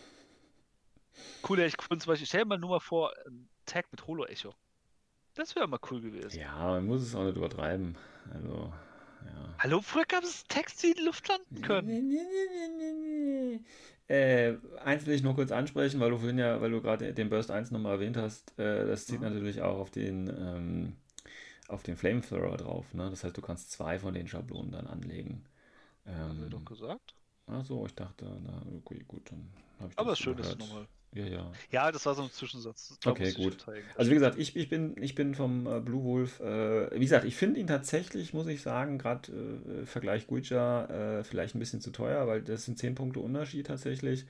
[SPEAKER 3] cool. Ich zum Beispiel, stell dir mal nur mal vor, ein Tag mit Holo-Echo. Das wäre mal cool gewesen.
[SPEAKER 2] Ja, man muss es auch nicht übertreiben. Also, ja.
[SPEAKER 3] Hallo, früher gab es Tags, die in die Luft landen können.
[SPEAKER 2] Äh, eins will ich nur kurz ansprechen, weil du vorhin ja, weil du gerade den Burst 1 nochmal erwähnt hast, äh, das zieht ja. natürlich auch auf den ähm, auf den Flamethrower drauf. Ne? Das heißt, du kannst zwei von den Schablonen dann anlegen.
[SPEAKER 3] Ähm, Haben wir doch gesagt.
[SPEAKER 2] Ach so, ich dachte, na okay, gut, dann
[SPEAKER 3] habe ich Aber das schön ist nochmal.
[SPEAKER 2] Ja, ja.
[SPEAKER 3] Ja, das war so ein Zwischensatz.
[SPEAKER 2] okay, gut. Also wie gesagt, ich, ich, bin, ich bin vom äh, Blue Wolf, äh, wie gesagt, ich finde ihn tatsächlich, muss ich sagen, gerade äh, Vergleich Guija, äh, vielleicht ein bisschen zu teuer, weil das sind 10 Punkte Unterschied tatsächlich.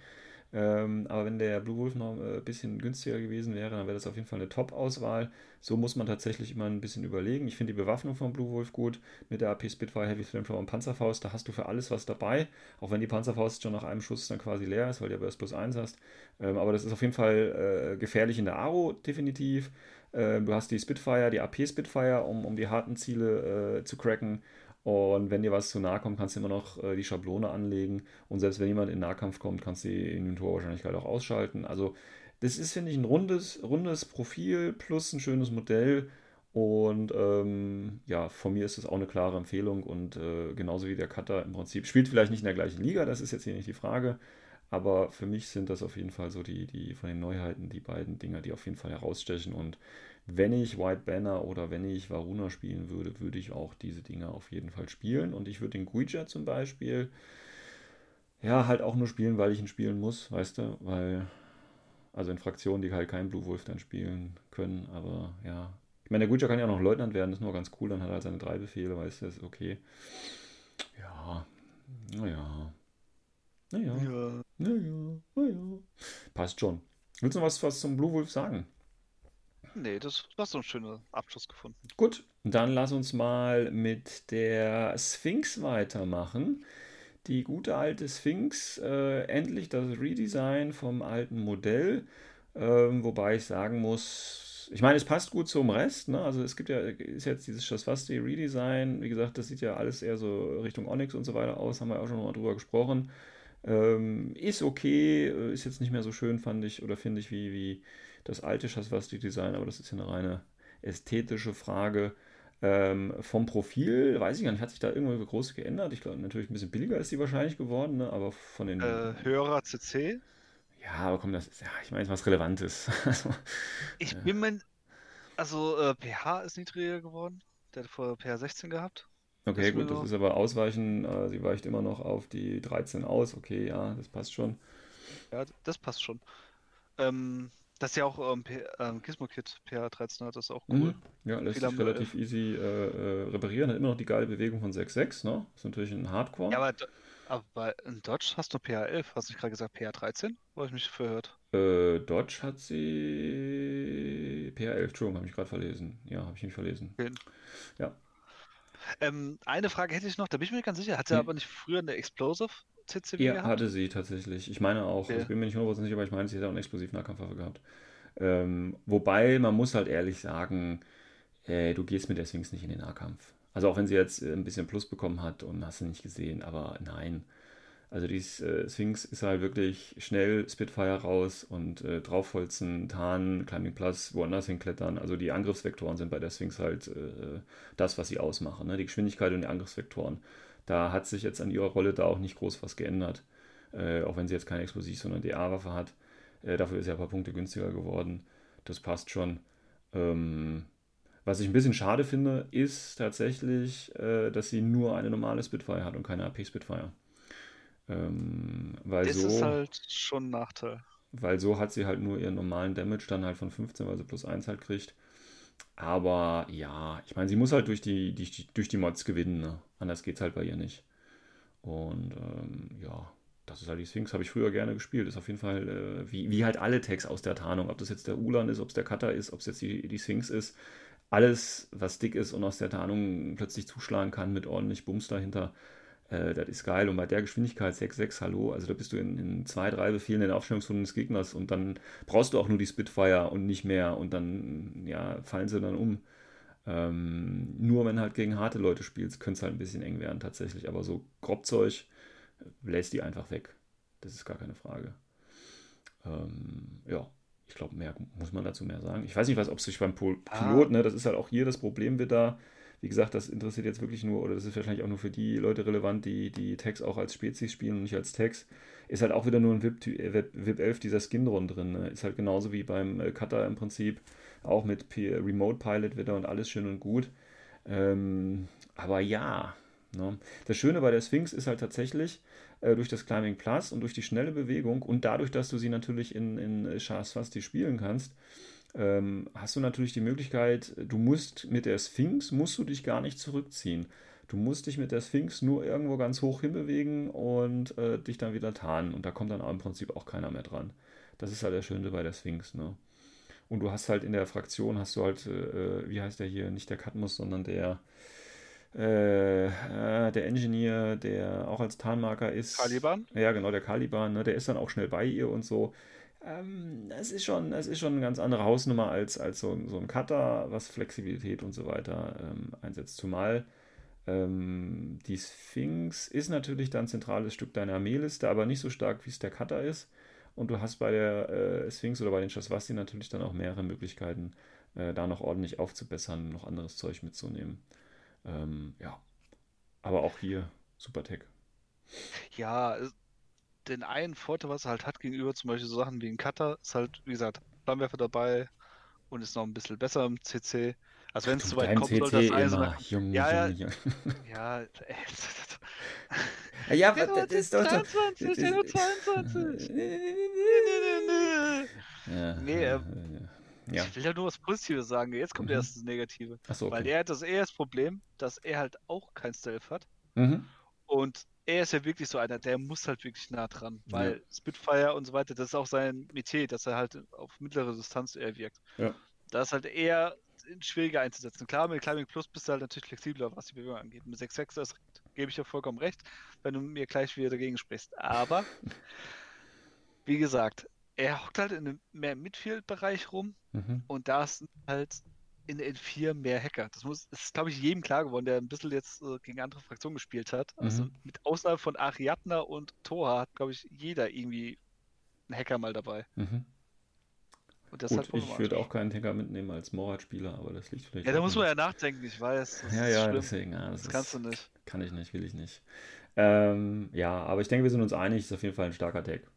[SPEAKER 2] Ähm, aber wenn der Blue Wolf noch ein äh, bisschen günstiger gewesen wäre, dann wäre das auf jeden Fall eine Top-Auswahl. So muss man tatsächlich immer ein bisschen überlegen. Ich finde die Bewaffnung von Blue Wolf gut mit der AP Spitfire, Heavy Flamethrower und Panzerfaust. Da hast du für alles was dabei. Auch wenn die Panzerfaust schon nach einem Schuss dann quasi leer ist, weil du ja Burst plus 1 hast. Ähm, aber das ist auf jeden Fall äh, gefährlich in der Aro, definitiv. Ähm, du hast die Spitfire, die AP Spitfire, um, um die harten Ziele äh, zu cracken. Und wenn dir was zu nahe kommt, kannst du immer noch äh, die Schablone anlegen. Und selbst wenn jemand in Nahkampf kommt, kannst du die Inventurwahrscheinlichkeit auch ausschalten. Also, das ist, finde ich, ein rundes, rundes Profil plus ein schönes Modell. Und ähm, ja, von mir ist das auch eine klare Empfehlung. Und äh, genauso wie der Cutter im Prinzip spielt vielleicht nicht in der gleichen Liga, das ist jetzt hier nicht die Frage. Aber für mich sind das auf jeden Fall so die, die von den Neuheiten, die beiden Dinger, die auf jeden Fall herausstechen. Und wenn ich White Banner oder wenn ich Varuna spielen würde, würde ich auch diese Dinge auf jeden Fall spielen. Und ich würde den Guija zum Beispiel, ja, halt auch nur spielen, weil ich ihn spielen muss, weißt du, weil, also in Fraktionen, die halt keinen Blue Wolf dann spielen können, aber ja. Ich meine, der Guija kann ja auch noch Leutnant werden, das ist nur ganz cool, dann hat er halt seine drei Befehle, weißt du, ist okay. Ja, naja. Naja. Ja. Naja, naja. Passt schon. Willst du noch was, was zum Blue Wolf sagen?
[SPEAKER 3] Nee, das war so ein schöner Abschluss gefunden.
[SPEAKER 2] Gut, dann lass uns mal mit der Sphinx weitermachen. Die gute alte Sphinx, äh, endlich das Redesign vom alten Modell. Ähm, wobei ich sagen muss, ich meine, es passt gut zum Rest. Ne? Also es gibt ja, ist jetzt dieses Shasvasti Redesign. Wie gesagt, das sieht ja alles eher so Richtung Onyx und so weiter aus. Haben wir auch schon mal drüber gesprochen. Ähm, ist okay, äh, ist jetzt nicht mehr so schön, fand ich, oder finde ich, wie, wie das alte Schaswasti-Design, aber das ist ja eine reine ästhetische Frage. Ähm, vom Profil, weiß ich gar nicht, hat sich da irgendwo groß geändert? Ich glaube, natürlich ein bisschen billiger ist die wahrscheinlich geworden, ne? aber von den.
[SPEAKER 3] Äh, höherer CC?
[SPEAKER 2] Ja, aber komm, das ist, ja, ich meine, was Relevantes. *laughs* also,
[SPEAKER 3] ich ja. bin mein. Also, äh, pH ist niedriger geworden. Der hat vorher pH 16 gehabt.
[SPEAKER 2] Okay, das gut, das ist aber ausweichen. Äh, sie weicht immer noch auf die 13 aus. Okay, ja, das passt schon.
[SPEAKER 3] Ja, das passt schon. Ähm, Das ist ja auch ähm, ähm, Gizmo-Kit PH13 hat, das ist auch
[SPEAKER 2] Mhm.
[SPEAKER 3] cool.
[SPEAKER 2] Ja, lässt sich
[SPEAKER 3] äh,
[SPEAKER 2] relativ easy äh, äh, reparieren. Hat immer noch die geile Bewegung von 6.6, ne? Ist natürlich ein Hardcore.
[SPEAKER 3] Ja, aber, aber bei- in Dodge hast du PH11. Hast du nicht gerade gesagt PH13? Wo ich mich verhört?
[SPEAKER 2] Äh, Dodge hat sie. PR11, Entschuldigung, habe ich gerade verlesen. Ja, habe ich mich verlesen.
[SPEAKER 3] Okay.
[SPEAKER 2] Ja.
[SPEAKER 3] Ähm, eine Frage hätte ich noch, da bin ich mir ganz sicher. Hat er
[SPEAKER 2] Hm.
[SPEAKER 3] aber nicht früher eine Explosive CCW
[SPEAKER 2] Ja,
[SPEAKER 3] gehabt?
[SPEAKER 2] hatte sie tatsächlich. Ich meine auch.
[SPEAKER 3] Okay.
[SPEAKER 2] Ich bin mir nicht 100% sicher, aber ich meine, sie hätte auch eine Explosiv-Nahkampfwaffe gehabt. Ähm, wobei, man muss halt ehrlich sagen, äh, du gehst mit der Sphinx nicht in den Nahkampf. Also auch wenn sie jetzt äh, ein bisschen Plus bekommen hat und hast du nicht gesehen, aber nein. Also die äh, Sphinx ist halt wirklich schnell Spitfire raus und äh, draufholzen, tarnen, Climbing Plus, woanders hinklettern. Also die Angriffsvektoren sind bei der Sphinx halt äh, das, was sie ausmachen. Ne? Die Geschwindigkeit und die Angriffsvektoren. Da hat sich jetzt an ihrer Rolle da auch nicht groß was geändert. Äh, auch wenn sie jetzt keine Explosiv, sondern DA-Waffe hat. Äh, dafür ist sie ein paar Punkte günstiger geworden. Das passt schon. Ähm, was ich ein bisschen schade finde, ist tatsächlich, äh, dass sie nur eine normale Spitfire hat und keine AP-Spitfire. Ähm, weil
[SPEAKER 3] Das
[SPEAKER 2] so,
[SPEAKER 3] ist halt schon ein Nachteil.
[SPEAKER 2] weil so hat sie halt nur ihren normalen Damage dann halt von 15, weil sie plus 1 halt kriegt. Aber ja, ich meine, sie muss halt durch die, die, durch die Mods gewinnen, ne? Anders geht's halt bei ihr nicht. Und ähm, ja, das ist halt die Sphinx, habe ich früher gerne gespielt. Ist auf jeden Fall, äh, wie, wie halt alle Tags aus der Tarnung, ob das jetzt der Ulan ist, ob es der Cutter ist, ob es jetzt die, die Sphinx ist. Alles, was dick ist und aus der Tarnung plötzlich zuschlagen kann mit ordentlich Bums dahinter, äh, das ist geil. Und bei der Geschwindigkeit 6,6, hallo, also da bist du in, in zwei, drei Befehlen in der Aufstellungsrunde des Gegners und dann brauchst du auch nur die Spitfire und nicht mehr und dann, ja, fallen sie dann um. Ähm, nur wenn halt gegen harte Leute spielst, könnte es halt ein bisschen eng werden tatsächlich. Aber so Grobzeug äh, lässt die einfach weg. Das ist gar keine Frage. Ähm, ja, ich glaube, mehr muss man dazu mehr sagen. Ich weiß nicht, was, ob es sich beim Pol
[SPEAKER 3] Ah.
[SPEAKER 2] Pilot, ne, das ist halt auch hier das Problem wieder. Wie gesagt, das interessiert jetzt wirklich nur, oder das ist wahrscheinlich auch nur für die Leute relevant, die die Tags auch als Spezies spielen und nicht als Tags. Ist halt auch wieder nur ein VIP, äh, VIP, VIP 11 dieser Skin-Run drin. Ne? Ist halt genauso wie beim äh, Cutter im Prinzip. Auch mit P Remote Pilot wieder und alles schön und gut. Ähm, aber ja, ne? das Schöne bei der Sphinx ist halt tatsächlich, äh, durch das Climbing Plus und durch die schnelle Bewegung und dadurch, dass du sie natürlich in, in Chars Fasti spielen kannst, ähm, hast du natürlich die Möglichkeit, du musst mit der Sphinx, musst du dich gar nicht zurückziehen. Du musst dich mit der Sphinx nur irgendwo ganz hoch hinbewegen und äh, dich dann wieder tarnen. Und da kommt dann im Prinzip auch keiner mehr dran. Das ist halt das Schöne bei der Sphinx, ne? Und du hast halt in der Fraktion, hast du halt, äh, wie heißt der hier, nicht der Katmus, sondern der, äh, äh, der Engineer, der auch als Tarnmarker ist.
[SPEAKER 3] Caliban?
[SPEAKER 2] Ja, genau, der Caliban, ne? Der ist dann auch schnell bei ihr und so. Ähm, das ist schon, das ist schon eine ganz andere Hausnummer als, als so, so ein Cutter, was Flexibilität und so weiter ähm, einsetzt. Zumal ähm, die Sphinx ist natürlich dann zentrales Stück deiner Armeeliste, aber nicht so stark, wie es der Cutter ist. Und du hast bei der äh, Sphinx oder bei den Shaswasti natürlich dann auch mehrere Möglichkeiten, äh, da noch ordentlich aufzubessern, noch anderes Zeug mitzunehmen. Ähm, ja. Aber auch hier super Tech.
[SPEAKER 3] Ja, den einen Vorteil, was er halt hat gegenüber zum Beispiel so Sachen wie ein Cutter, ist halt, wie gesagt, Flammenwerfer dabei und ist noch ein bisschen besser im CC. Also wenn es zu weit kommt, soll das
[SPEAKER 2] CC
[SPEAKER 3] Eisen.
[SPEAKER 2] immer. Junge,
[SPEAKER 3] Ja, ja.
[SPEAKER 2] Junge, Junge.
[SPEAKER 3] Ja, ey, *laughs*
[SPEAKER 2] Ja, *laughs*
[SPEAKER 3] Ja,
[SPEAKER 2] aber das ist doch.
[SPEAKER 3] 22,
[SPEAKER 2] das
[SPEAKER 3] ja, nur
[SPEAKER 2] ist-
[SPEAKER 3] 22.
[SPEAKER 2] Ja,
[SPEAKER 3] Nee,
[SPEAKER 2] ja,
[SPEAKER 3] ähm,
[SPEAKER 2] ja.
[SPEAKER 3] Ich will ja nur was Positives sagen. Jetzt kommt
[SPEAKER 2] Mhm.
[SPEAKER 3] erst das Negative.
[SPEAKER 2] Achso,
[SPEAKER 3] Weil
[SPEAKER 2] okay.
[SPEAKER 3] er hat das eher das Problem, dass er halt auch kein Stealth hat.
[SPEAKER 2] Mhm.
[SPEAKER 3] Und er ist ja wirklich so einer, der muss halt wirklich nah dran.
[SPEAKER 2] Ja.
[SPEAKER 3] Weil Spitfire und so weiter, das ist auch sein Metier, dass er halt auf mittlere Distanz eher wirkt.
[SPEAKER 2] Ja.
[SPEAKER 3] Da ist halt eher schwieriger einzusetzen. Klar, mit Climbing Plus bist du halt natürlich flexibler, was die Bewegung angeht. Mit 6.6 das gebe ich ja vollkommen recht, wenn du mir gleich wieder dagegen sprichst. Aber, *laughs* wie gesagt, er hockt halt in einem mehr Midfield-Bereich rum
[SPEAKER 2] Mhm.
[SPEAKER 3] und da sind halt in der N4 mehr Hacker. Das muss, das ist, glaube ich, jedem klar geworden, der ein bisschen jetzt äh, gegen andere Fraktionen gespielt hat. Also
[SPEAKER 2] Mhm.
[SPEAKER 3] mit Ausnahme von Ariadna und Toha hat, glaube ich, jeder irgendwie einen Hacker mal dabei.
[SPEAKER 2] Mhm.
[SPEAKER 3] Und das
[SPEAKER 2] Gut,
[SPEAKER 3] halt
[SPEAKER 2] ich würde auch keinen Tanker mitnehmen als Morat-Spieler, aber das liegt vielleicht
[SPEAKER 3] Ja, da muss man
[SPEAKER 2] an-
[SPEAKER 3] ja nachdenken, ich weiß.
[SPEAKER 2] Ja, ja,
[SPEAKER 3] schlimm.
[SPEAKER 2] deswegen, ja, das,
[SPEAKER 3] Das kannst
[SPEAKER 2] ist,
[SPEAKER 3] du nicht.
[SPEAKER 2] kann ich nicht, will ich nicht. Ähm, ja, aber ich denke, wir sind uns einig, ist auf jeden Fall ein starker Deck.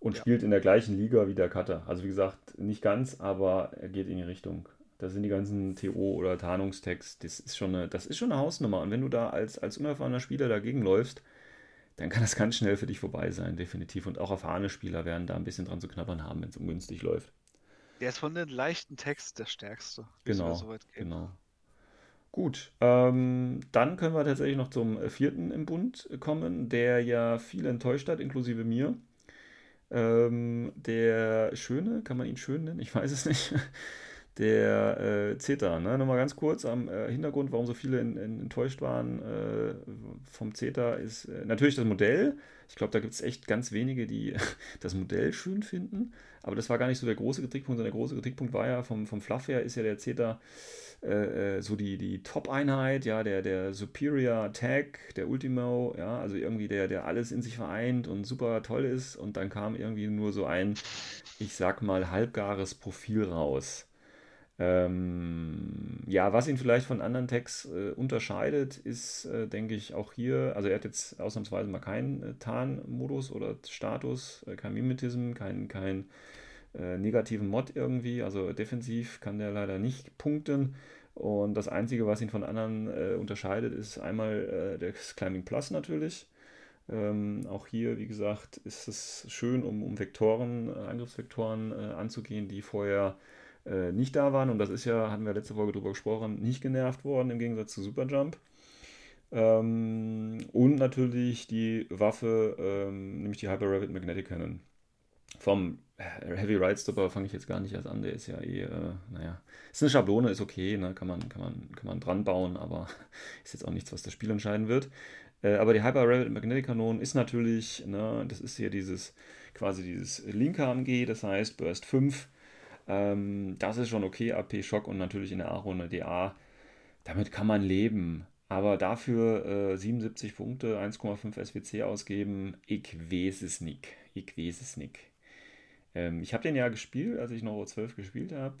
[SPEAKER 2] Und
[SPEAKER 3] Ja.
[SPEAKER 2] spielt in der gleichen Liga wie der Cutter. Also wie gesagt, nicht ganz, aber er geht in die Richtung. Da sind die ganzen TO oder Tarnungstexte, das ist schon eine, das ist schon eine Hausnummer. Und wenn du da als, als unerfahrener Spieler dagegen läufst, dann kann das ganz schnell für dich vorbei sein, definitiv. Und auch erfahrene Spieler werden da ein bisschen dran zu knabbern haben, wenn es ungünstig läuft.
[SPEAKER 3] Der ist von den leichten Text der stärkste.
[SPEAKER 2] Genau, so genau. Gut, ähm, dann können wir tatsächlich noch zum äh, vierten im Bund kommen, der ja viel enttäuscht hat, inklusive mir. Ähm, der Schöne, kann man ihn schön nennen? Ich weiß es nicht. Der äh, CETA, ne? nochmal ganz kurz am äh, Hintergrund, warum so viele in, in, enttäuscht waren äh, vom CETA, ist äh, natürlich das Modell. Ich glaube, da gibt es echt ganz wenige, die *laughs* das Modell schön finden. Aber das war gar nicht so der große Kritikpunkt, sondern der große Kritikpunkt war ja vom, vom Fluff her, ist ja der CETA äh, äh, so die, die Top-Einheit, ja, der, der Superior Tag, der Ultimo, ja, also irgendwie der, der alles in sich vereint und super toll ist. Und dann kam irgendwie nur so ein, ich sag mal, halbgares Profil raus. Ähm, ja, was ihn vielleicht von anderen Tags äh, unterscheidet, ist, äh, denke ich, auch hier, also er hat jetzt ausnahmsweise mal keinen äh, Tarn-Modus oder Status, äh, kein Mimetism, kein, kein äh, negativen Mod irgendwie, also defensiv kann der leider nicht punkten. Und das Einzige, was ihn von anderen äh, unterscheidet, ist einmal das Climbing Plus natürlich. Ähm, auch hier, wie gesagt, ist es schön, um, um Vektoren, Angriffsvektoren anzugehen, die vorher äh, nicht da waren. Und das ist ja, hatten wir letzte Folge drüber gesprochen, nicht genervt worden im Gegensatz zu Superjump. Ähm, und natürlich die Waffe, ähm, nämlich die Hyper Rapid Magnetic Cannon. Vom Heavy Ride Stopper fange ich jetzt gar nicht erst an, der ist ja eh, äh, naja, ist eine Schablone, ist okay, ne? kann, man, kann, man, kann man dran bauen, aber *laughs* ist jetzt auch nichts, was das Spiel entscheiden wird. Äh, aber die Hyper Rapid Magnetic Cannon ist natürlich, ne, das ist hier dieses, quasi dieses linke AMG, das heißt Burst 5 ähm, das ist schon okay, AP-Schock und natürlich in der A-Runde DA. Damit kann man leben. Aber dafür äh, 77 Punkte, 1,5 SWC ausgeben, ich weiß es nicht. Ich weiß es nicht. Ähm, ich habe den ja gespielt, als ich noch O12 gespielt habe.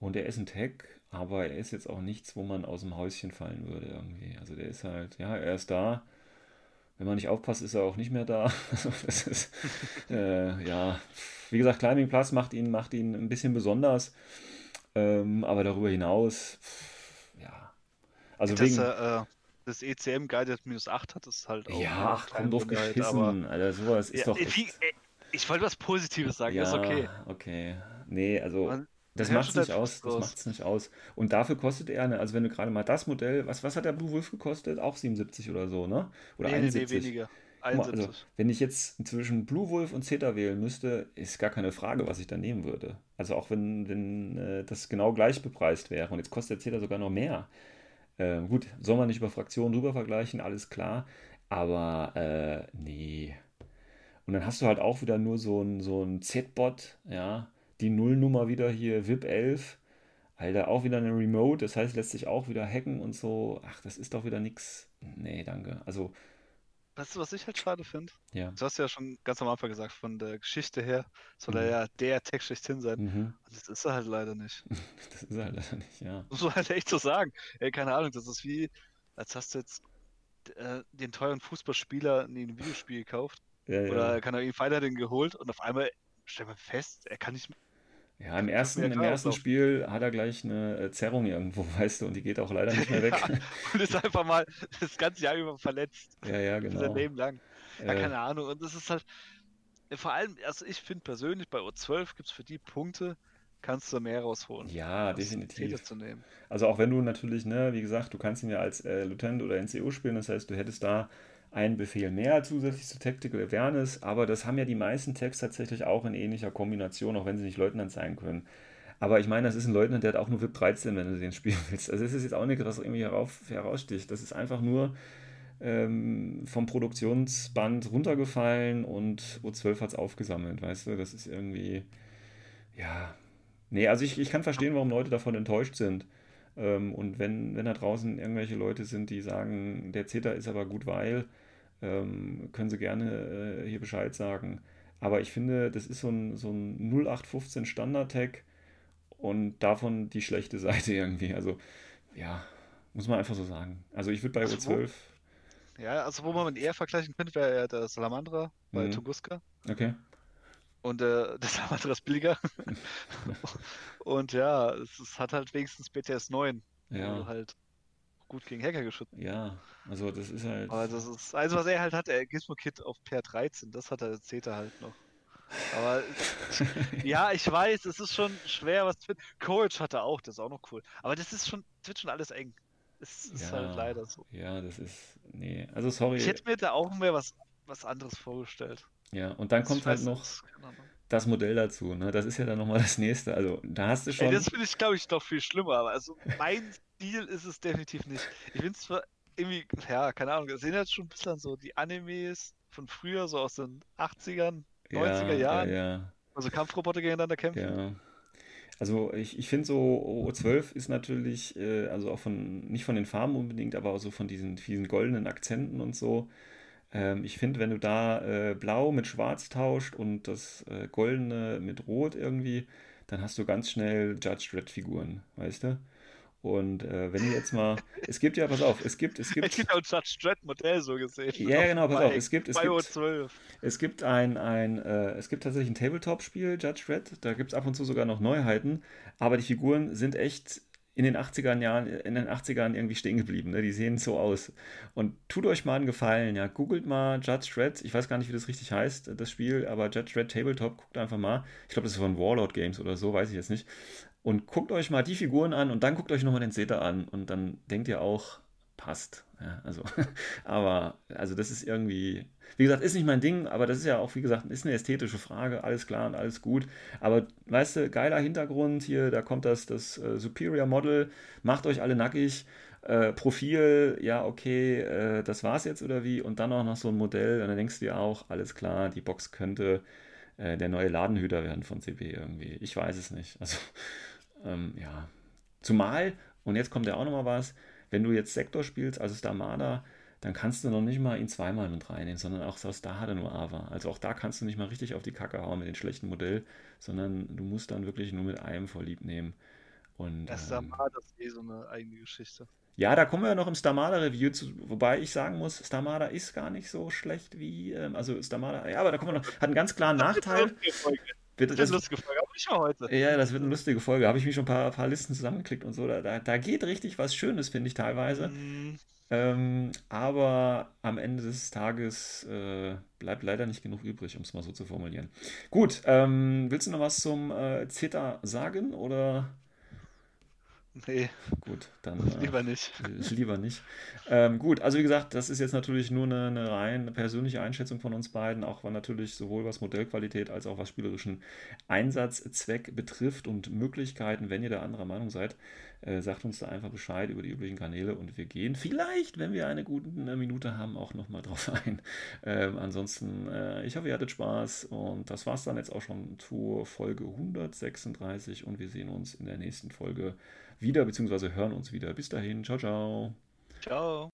[SPEAKER 2] Und er ist ein Tag, aber er ist jetzt auch nichts, wo man aus dem Häuschen fallen würde irgendwie. Also der ist halt, ja, er ist da. Wenn man nicht aufpasst, ist er auch nicht mehr da. *laughs* Also das ist, äh, ja, wie gesagt, Climbing Plus macht ihn, macht ihn ein bisschen besonders. Ähm, aber darüber hinaus, ja. Also
[SPEAKER 3] Dass
[SPEAKER 2] wegen,
[SPEAKER 3] er, äh, das ECM Guided minus 8 hat, ist halt auch.
[SPEAKER 2] Ja, ach, komm, doof geschissen. Alter, sowas ist
[SPEAKER 3] ja,
[SPEAKER 2] doch.
[SPEAKER 3] Ich, ich wollte was Positives sagen,
[SPEAKER 2] ja,
[SPEAKER 3] ist okay.
[SPEAKER 2] Okay. Nee, also.
[SPEAKER 3] Man,
[SPEAKER 2] das macht es nicht aus. Das macht es nicht aus. Und dafür kostet er, eine, also wenn du gerade mal das Modell, was, was hat der Blue Wolf gekostet? Auch 77 oder so, ne? Oder
[SPEAKER 3] nee,
[SPEAKER 2] 71.
[SPEAKER 3] Nee, weniger.
[SPEAKER 2] 71. Also, wenn ich jetzt zwischen Blue Wolf und Zeta wählen müsste, ist gar keine Frage, was ich da nehmen würde. Also auch wenn, wenn äh, das genau gleich bepreist wäre. Und jetzt kostet der Zeta sogar noch mehr. Äh, gut, soll man nicht über Fraktionen drüber vergleichen, alles klar. Aber äh, nee. Und dann hast du halt auch wieder nur so ein, so ein Z-Bot, ja, die Nullnummer wieder hier, VIP 11. Alter, auch wieder eine Remote, das heißt, lässt sich auch wieder hacken und so. Ach, das ist doch wieder nix. Nee, danke. Also.
[SPEAKER 3] Weißt du, was ich halt schade finde?
[SPEAKER 2] Ja.
[SPEAKER 3] Du hast ja schon ganz am Anfang gesagt, von der Geschichte her soll mhm. er ja der Text schlechthin sein. Mhm. Und das ist er halt leider nicht. *laughs*
[SPEAKER 2] das ist er halt leider nicht, ja.
[SPEAKER 3] Muss man halt echt so sagen. Ey, keine Ahnung, das ist wie, als hast du jetzt äh, den teuren Fußballspieler in ein Videospiel gekauft. Ja, Oder ja. kann er ihn Fighter den geholt und auf einmal stellt man fest, er kann nicht mehr
[SPEAKER 2] ja, im ersten, im ersten Spiel hat er gleich eine äh, Zerrung irgendwo, *laughs* weißt du, und die geht auch leider nicht mehr weg. ja,
[SPEAKER 3] und ist einfach mal *laughs* das ganze Jahr über verletzt.
[SPEAKER 2] Ja, ja, genau.
[SPEAKER 3] Sein Leben lang. Ja, äh, keine Ahnung. Und das ist halt, vor allem, also ich finde persönlich, bei O12 gibt es für die Punkte, kannst du mehr rausholen.
[SPEAKER 2] Ja, definitiv. Also auch wenn du natürlich, ne, wie gesagt, du kannst ihn ja als äh, Lieutenant oder NCO spielen, das heißt, du hättest da einen Befehl mehr zusätzlich zu Tactical Awareness, aber das haben ja die meisten Tags tatsächlich auch in ähnlicher Kombination, auch wenn sie nicht Leutnant sein können. Aber ich meine, das ist ein Leutnant, der hat auch nur VIP 13, wenn du den spielen *laughs* willst. Also es ist jetzt auch nicht, was irgendwie herauf, heraussticht. Das ist einfach nur ähm, vom Produktionsband runtergefallen und O12 hat es aufgesammelt, weißt du? Das ist irgendwie, ja. Nee, also ich, ich kann verstehen, warum Leute davon enttäuscht sind. Ähm, und wenn, wenn da draußen irgendwelche Leute sind, die sagen, der Zeta ist aber gut, weil, ähm, können Sie gerne äh, hier Bescheid sagen. Aber ich finde, das ist so ein, so ein 0815 Standard-Tag und davon die schlechte *laughs* Seite irgendwie. Also, ja, muss man einfach so sagen. Also, ich würde bei also O12.
[SPEAKER 3] Wo, ja, also, wo man mit eher vergleichen könnte, wäre ja der Salamandra bei mhm. Tunguska.
[SPEAKER 2] Okay.
[SPEAKER 3] Und äh, *laughs* der Salamandra ist billiger. *laughs* und ja, es, es, hat halt wenigstens BTS 9.
[SPEAKER 2] Ja.
[SPEAKER 3] Du halt gut gegen Hacker geschützt.
[SPEAKER 2] Ja, also das ist halt.
[SPEAKER 3] Aber das ist, also was er halt hat, der Gizmo-Kit auf PR13, das hat er, erzählt er halt noch. Aber *laughs* ja, ich weiß, es ist schon schwer, was finden. Courage hat er auch, das ist auch noch cool. Aber das ist schon, das wird schon alles eng. Es ist
[SPEAKER 2] ja,
[SPEAKER 3] halt leider so.
[SPEAKER 2] Ja, das ist. Nee, also sorry.
[SPEAKER 3] Ich hätte mir da auch mehr was, was anderes vorgestellt.
[SPEAKER 2] Ja, und dann kommt
[SPEAKER 3] Ich
[SPEAKER 2] halt noch
[SPEAKER 3] nicht.
[SPEAKER 2] Das Modell dazu. Ne? Das ist ja dann nochmal das nächste. Also da hast du schon.
[SPEAKER 3] Ey, das finde ich, glaube ich, doch viel schlimmer. Aber also mein *laughs* Stil ist es definitiv nicht. Ich finde es zwar irgendwie, ja, keine Ahnung, das erinnert schon ein bisschen an so die Animes von früher, so aus den 80ern, 90er
[SPEAKER 2] ja,
[SPEAKER 3] Jahren.
[SPEAKER 2] Ja, ja.
[SPEAKER 3] Also Kampfroboter gegeneinander kämpfen.
[SPEAKER 2] Also ich, ich finde so O12 ist natürlich, äh, also auch von, nicht von den Farben unbedingt, aber auch so von diesen, diesen goldenen Akzenten und so. Ähm, ich finde, wenn du da äh, Blau mit Schwarz tauscht und das äh, Goldene mit Rot irgendwie, dann hast du ganz schnell Judge Dredd-Figuren, weißt du? Und äh, wenn du jetzt mal, *laughs* es gibt ja, pass auf, es gibt, es gibt,
[SPEAKER 3] finde auch Judge Dredd Modell so gesehen.
[SPEAKER 2] ja, genau, pass auf, es gibt, es
[SPEAKER 3] bei
[SPEAKER 2] gibt,
[SPEAKER 3] O12.
[SPEAKER 2] es gibt ein, ein äh, es gibt tatsächlich ein Tabletop-Spiel, Judge Dredd, da gibt es ab und zu sogar noch Neuheiten, aber die Figuren sind echt in den 80ern Jahren, in den 80ern irgendwie stehen geblieben, ne? Die sehen so aus. Und tut euch mal einen Gefallen, ja, googelt mal Judge Dredd, ich weiß gar nicht, wie das richtig heißt, das Spiel, aber Judge Dredd Tabletop, guckt einfach mal. Ich glaube, das ist von Warlord Games oder so, weiß ich jetzt nicht. Und guckt euch mal die Figuren an und dann guckt euch nochmal den Zeta an und dann denkt ihr auch, passt. Ja, also, *laughs* aber, also das ist irgendwie, wie gesagt, ist nicht mein Ding, aber das ist ja auch, wie gesagt, ist eine ästhetische Frage, alles klar und alles gut. Aber, weißt du, geiler Hintergrund hier, da kommt das, das äh, Superior Model, macht euch alle nackig. Äh, Profil, ja, okay, äh, das war's jetzt oder wie? Und dann auch noch so ein Modell, dann denkst du dir auch, alles klar, die Box könnte äh, der neue Ladenhüter werden von CP irgendwie. Ich weiß es nicht. Also, *laughs* ähm, ja. Zumal, und jetzt kommt ja auch nochmal was, wenn du jetzt Sektor spielst, also Starmada, dann kannst du noch nicht mal ihn zweimal mit reinnehmen, sondern auch so da hat er nur Ava. Also auch da kannst du nicht mal richtig auf die Kacke hauen mit dem schlechten Modell, sondern du musst dann wirklich nur mit einem vorlieb nehmen. Und,
[SPEAKER 3] Das ist
[SPEAKER 2] ähm,
[SPEAKER 3] das ist eh so eine eigene Geschichte.
[SPEAKER 2] ja, da kommen wir ja noch im Starmada-Review zu, wobei ich sagen muss, Starmada ist gar nicht so schlecht wie, ähm, also Starmada, ja, aber da kommen wir noch, hat einen ganz klaren Nachteil.
[SPEAKER 3] Das ist eine
[SPEAKER 2] Bitte,
[SPEAKER 3] lustige Folge. Das
[SPEAKER 2] das,
[SPEAKER 3] lustige Folge, mal heute.
[SPEAKER 2] ja, das wird eine lustige Folge. Habe ich mich schon ein paar, paar Listen zusammengeklickt und so. Da, da, da geht richtig was Schönes, finde ich teilweise.
[SPEAKER 3] Mm,
[SPEAKER 2] Ähm, aber am Ende des Tages äh, bleibt leider nicht genug übrig, um es mal so zu formulieren. Gut, ähm, willst du noch was zum äh, Zeta sagen oder?
[SPEAKER 3] Nee,
[SPEAKER 2] Gut, dann *laughs* äh,
[SPEAKER 3] lieber nicht. *laughs*
[SPEAKER 2] lieber nicht. Ähm, gut, also wie gesagt, das ist jetzt natürlich nur eine, eine rein persönliche Einschätzung von uns beiden, auch weil natürlich sowohl was Modellqualität als auch was spielerischen Einsatzzweck betrifft und Möglichkeiten, wenn ihr da anderer Meinung seid, äh, sagt uns da einfach Bescheid über die üblichen Kanäle und wir gehen vielleicht, wenn wir eine gute äh, Minute haben, auch nochmal drauf *laughs* ein. Ähm, ansonsten, äh, ich hoffe, ihr hattet Spaß und das war es dann jetzt auch schon zur Folge 136 und wir sehen uns in der nächsten Folge wieder, beziehungsweise hören uns wieder. Bis dahin, ciao, ciao.
[SPEAKER 3] Ciao.